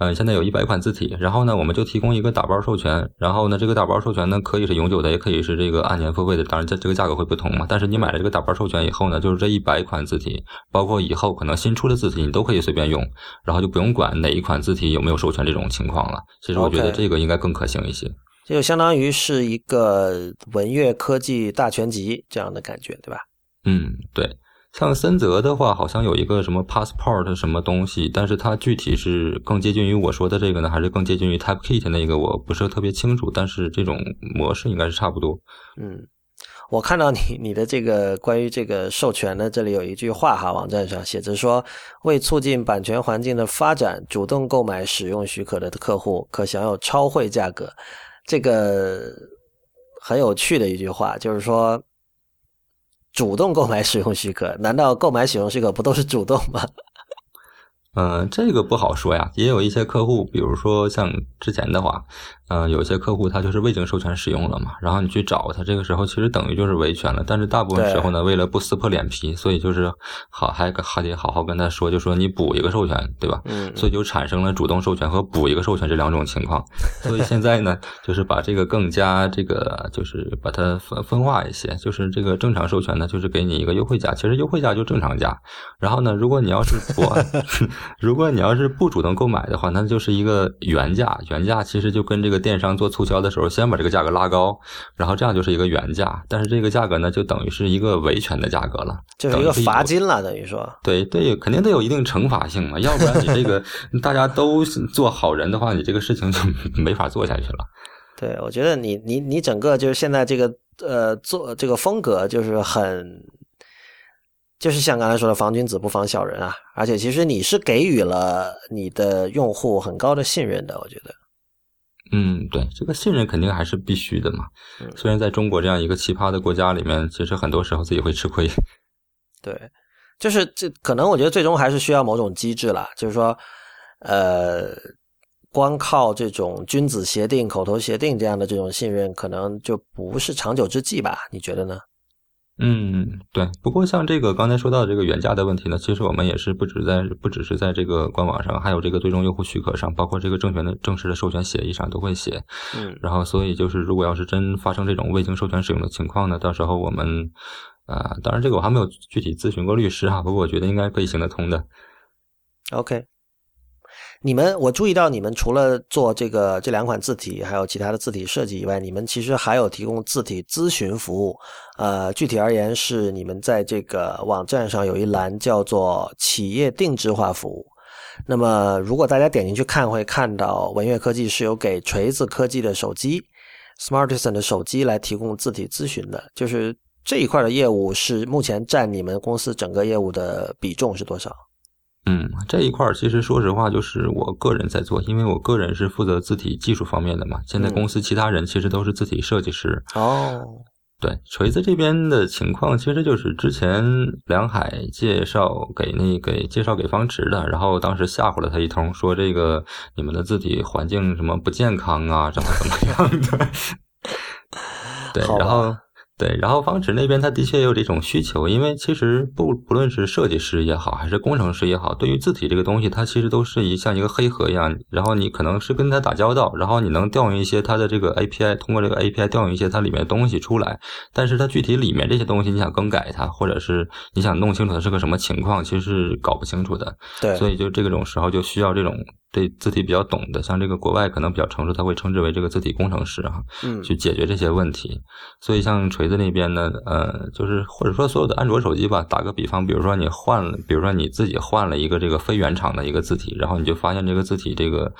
嗯、现在有一百款字体，然后呢，我们就提供一个打包授权，然后呢，这个打包授权呢可以是永久的，也可以是这个按年付费的，当然这这个价格会不同嘛。但是你买了这个打包授权以后呢，就是这一百款字体，包括以后可能新出的字体，你都可以随便用，然后就不用管哪一款字体有没有授权这种情况了。其实我觉得这个应该更可行一些。这就相当于是一个文乐科技大全集这样的感觉，对吧？嗯，对，像森泽的话，好像有一个什么 passport 什么东西，但是它具体是更接近于我说的这个呢，还是更接近于 Typekit 那个，我不是特别清楚。但是这种模式应该是差不多。嗯，我看到你你的这个关于这个授权的，这里有一句话哈，网站上写着说，为促进版权环境的发展，主动购买使用许可的客户可享有超惠价格。这个很有趣的一句话，就是说，主动购买使用许可，难道购买使用许可不都是主动吗？嗯、这个不好说呀，也有一些客户，比如说像之前的话，嗯、有些客户他就是未经授权使用了嘛，然后你去找他，这个时候其实等于就是维权了。但是大部分时候呢，为了不撕破脸皮，所以就是好还还得好好跟他说，就说你补一个授权，对吧？嗯，所以就产生了主动授权和补一个授权这两种情况。所以现在呢，就是把这个更加这个就是把它分分化一些，就是这个正常授权呢，就是给你一个优惠价，其实优惠价就正常价。然后呢，如果你要是不按 如果你要是不主动购买的话，那就是一个原价。原价其实就跟这个电商做促销的时候，先把这个价格拉高，然后这样就是一个原价。但是这个价格呢，就等于是一个维权的价格了，就是一个罚金了，等于说。对对，肯定得有一定惩罚性嘛，要不然你这个 大家都做好人的话，你这个事情就没法做下去了。对，我觉得你你你整个就是现在这个呃做这个风格就是很。就是像刚才说的“防君子不防小人”啊，而且其实你是给予了你的用户很高的信任的，我觉得。嗯，对，这个信任肯定还是必须的嘛。虽然在中国这样一个奇葩的国家里面，其实很多时候自己会吃亏。对，就是这可能我觉得最终还是需要某种机制了，就是说，呃，光靠这种君子协定、口头协定这样的这种信任，可能就不是长久之计吧？你觉得呢？嗯，对。不过像这个刚才说到这个原价的问题呢，其实我们也是不止在不只是在这个官网上，还有这个最终用户许可上，包括这个证券的正式的授权协议上都会写。嗯，然后所以就是如果要是真发生这种未经授权使用的情况呢，到时候我们啊，当然这个我还没有具体咨询过律师啊，不过我觉得应该可以行得通的。OK。你们，我注意到你们除了做这个这两款字体，还有其他的字体设计以外，你们其实还有提供字体咨询服务。呃，具体而言是你们在这个网站上有一栏叫做企业定制化服务。那么，如果大家点进去看，会看到文悦科技是有给锤子科技的手机，Smartisan 的手机来提供字体咨询的。就是这一块的业务是目前占你们公司整个业务的比重是多少？嗯，这一块儿其实说实话，就是我个人在做，因为我个人是负责字体技术方面的嘛。现在公司其他人其实都是字体设计师。哦，对，锤子这边的情况其实就是之前梁海介绍给那给介绍给方池的，然后当时吓唬了他一通，说这个你们的字体环境什么不健康啊，怎么怎么样的。对，然后。对，然后方池那边他的确也有这种需求，因为其实不不论是设计师也好，还是工程师也好，对于字体这个东西，它其实都是一像一个黑盒一样，然后你可能是跟他打交道，然后你能调用一些它的这个 API，通过这个 API 调用一些它里面的东西出来，但是它具体里面这些东西你想更改它，或者是你想弄清楚它是个什么情况，其实是搞不清楚的。对，所以就这种时候就需要这种。对字体比较懂的，像这个国外可能比较成熟，他会称之为这个字体工程师啊，嗯，去解决这些问题。所以像锤子那边呢，呃，就是或者说所有的安卓手机吧，打个比方，比如说你换了，比如说你自己换了一个这个非原厂的一个字体，然后你就发现这个字体这个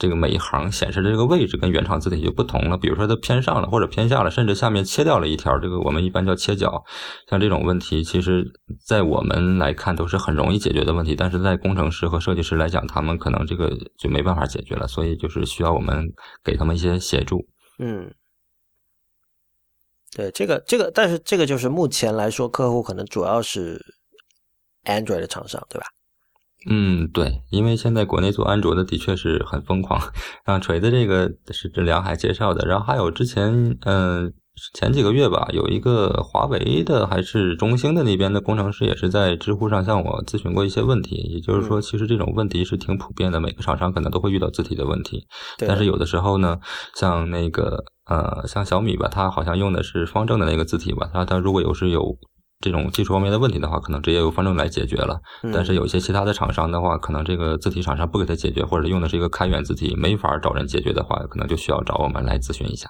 这个每一行显示的这个位置跟原厂字体就不同了，比如说它偏上了或者偏下了，甚至下面切掉了一条，这个我们一般叫切角。像这种问题，其实在我们来看都是很容易解决的问题，但是在工程师和设计师来讲，他们可能这个。就没办法解决了，所以就是需要我们给他们一些协助。嗯，对，这个这个，但是这个就是目前来说，客户可能主要是 Android 的厂商，对吧？嗯，对，因为现在国内做安卓的的确是很疯狂。像锤子这个是这梁海介绍的，然后还有之前嗯。前几个月吧，有一个华为的还是中兴的那边的工程师，也是在知乎上向我咨询过一些问题。也就是说，其实这种问题是挺普遍的，每个厂商可能都会遇到字体的问题。但是有的时候呢，像那个呃，像小米吧，它好像用的是方正的那个字体吧，它它如果有时有这种技术方面的问题的话，可能直接由方正来解决了。但是有些其他的厂商的话，可能这个字体厂商不给他解决，或者用的是一个开源字体，没法找人解决的话，可能就需要找我们来咨询一下。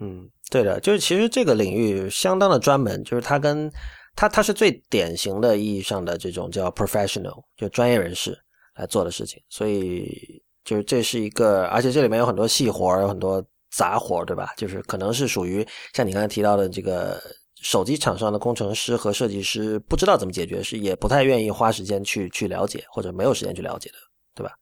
嗯，对的，就是其实这个领域相当的专门，就是它跟它它是最典型的意义上的这种叫 professional，就专业人士来做的事情，所以就是这是一个，而且这里面有很多细活有很多杂活对吧？就是可能是属于像你刚才提到的这个手机厂商的工程师和设计师不知道怎么解决，是也不太愿意花时间去去了解，或者没有时间去了解的，对吧？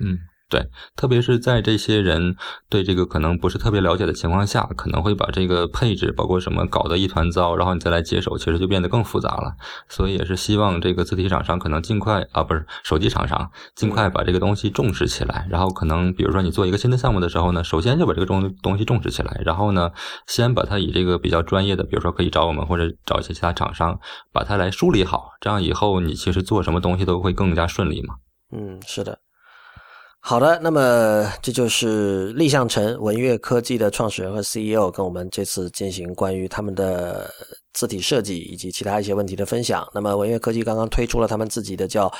嗯。对，特别是在这些人对这个可能不是特别了解的情况下，可能会把这个配置包括什么搞得一团糟，然后你再来接手，其实就变得更复杂了。所以也是希望这个字体厂商可能尽快啊，不是手机厂商尽快把这个东西重视起来。然后可能比如说你做一个新的项目的时候呢，首先就把这个东东西重视起来，然后呢，先把它以这个比较专业的，比如说可以找我们或者找一些其他厂商，把它来梳理好，这样以后你其实做什么东西都会更加顺利嘛。嗯，是的。好的，那么这就是立向成文悦科技的创始人和 CEO 跟我们这次进行关于他们的字体设计以及其他一些问题的分享。那么文悦科技刚刚推出了他们自己的叫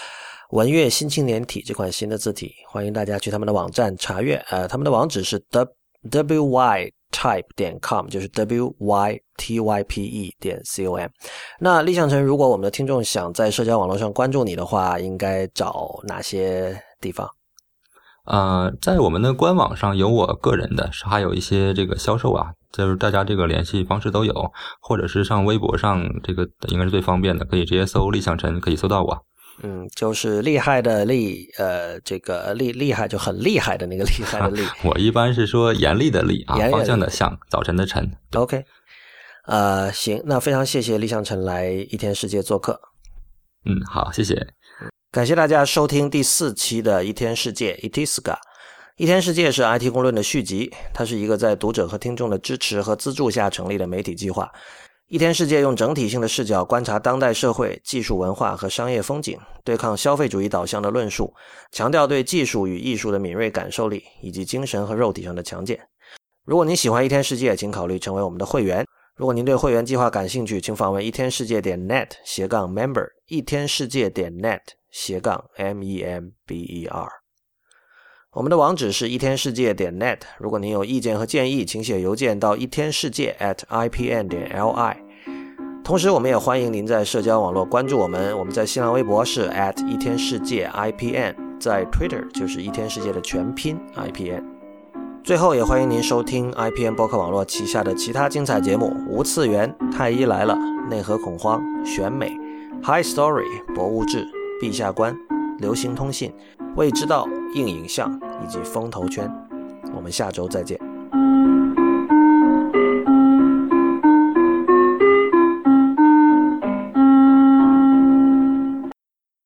文乐新青年体这款新的字体，欢迎大家去他们的网站查阅。呃，他们的网址是 w y type 点 com，就是 w y t y p e 点 c o m。那李想成，如果我们的听众想在社交网络上关注你的话，应该找哪些地方？呃，在我们的官网上有我个人的，还有一些这个销售啊，就是大家这个联系方式都有，或者是上微博上，这个应该是最方便的，可以直接搜“立向晨”，可以搜到我。嗯，就是厉害的厉，呃，这个厉厉害就很厉害的那个厉害的 厉。我一般是说严厉的厉啊，方向的向，早晨的晨。OK，呃，行，那非常谢谢立向晨来一天世界做客。嗯，好，谢谢。感谢大家收听第四期的一天世界 Itiska。一天世界是 IT 公论的续集，它是一个在读者和听众的支持和资助下成立的媒体计划。一天世界用整体性的视角观察当代社会、技术文化和商业风景，对抗消费主义导向的论述，强调对技术与艺术的敏锐感受力以及精神和肉体上的强健。如果您喜欢一天世界，请考虑成为我们的会员。如果您对会员计划感兴趣，请访问一天世界点 net 斜杠 member，一天世界点 net。斜杠 m e m b e r，我们的网址是一天世界点 net。如果您有意见和建议，请写邮件到一天世界 at i p n 点 l i。同时，我们也欢迎您在社交网络关注我们。我们在新浪微博是 at 一天世界 i p n，在 Twitter 就是一天世界的全拼 i p n。最后，也欢迎您收听 i p n 博客网络旗下的其他精彩节目：无次元、太医来了、内核恐慌、选美、High Story、博物志。陛下观、流行通信、未知道、硬影像以及风投圈，我们下周再见。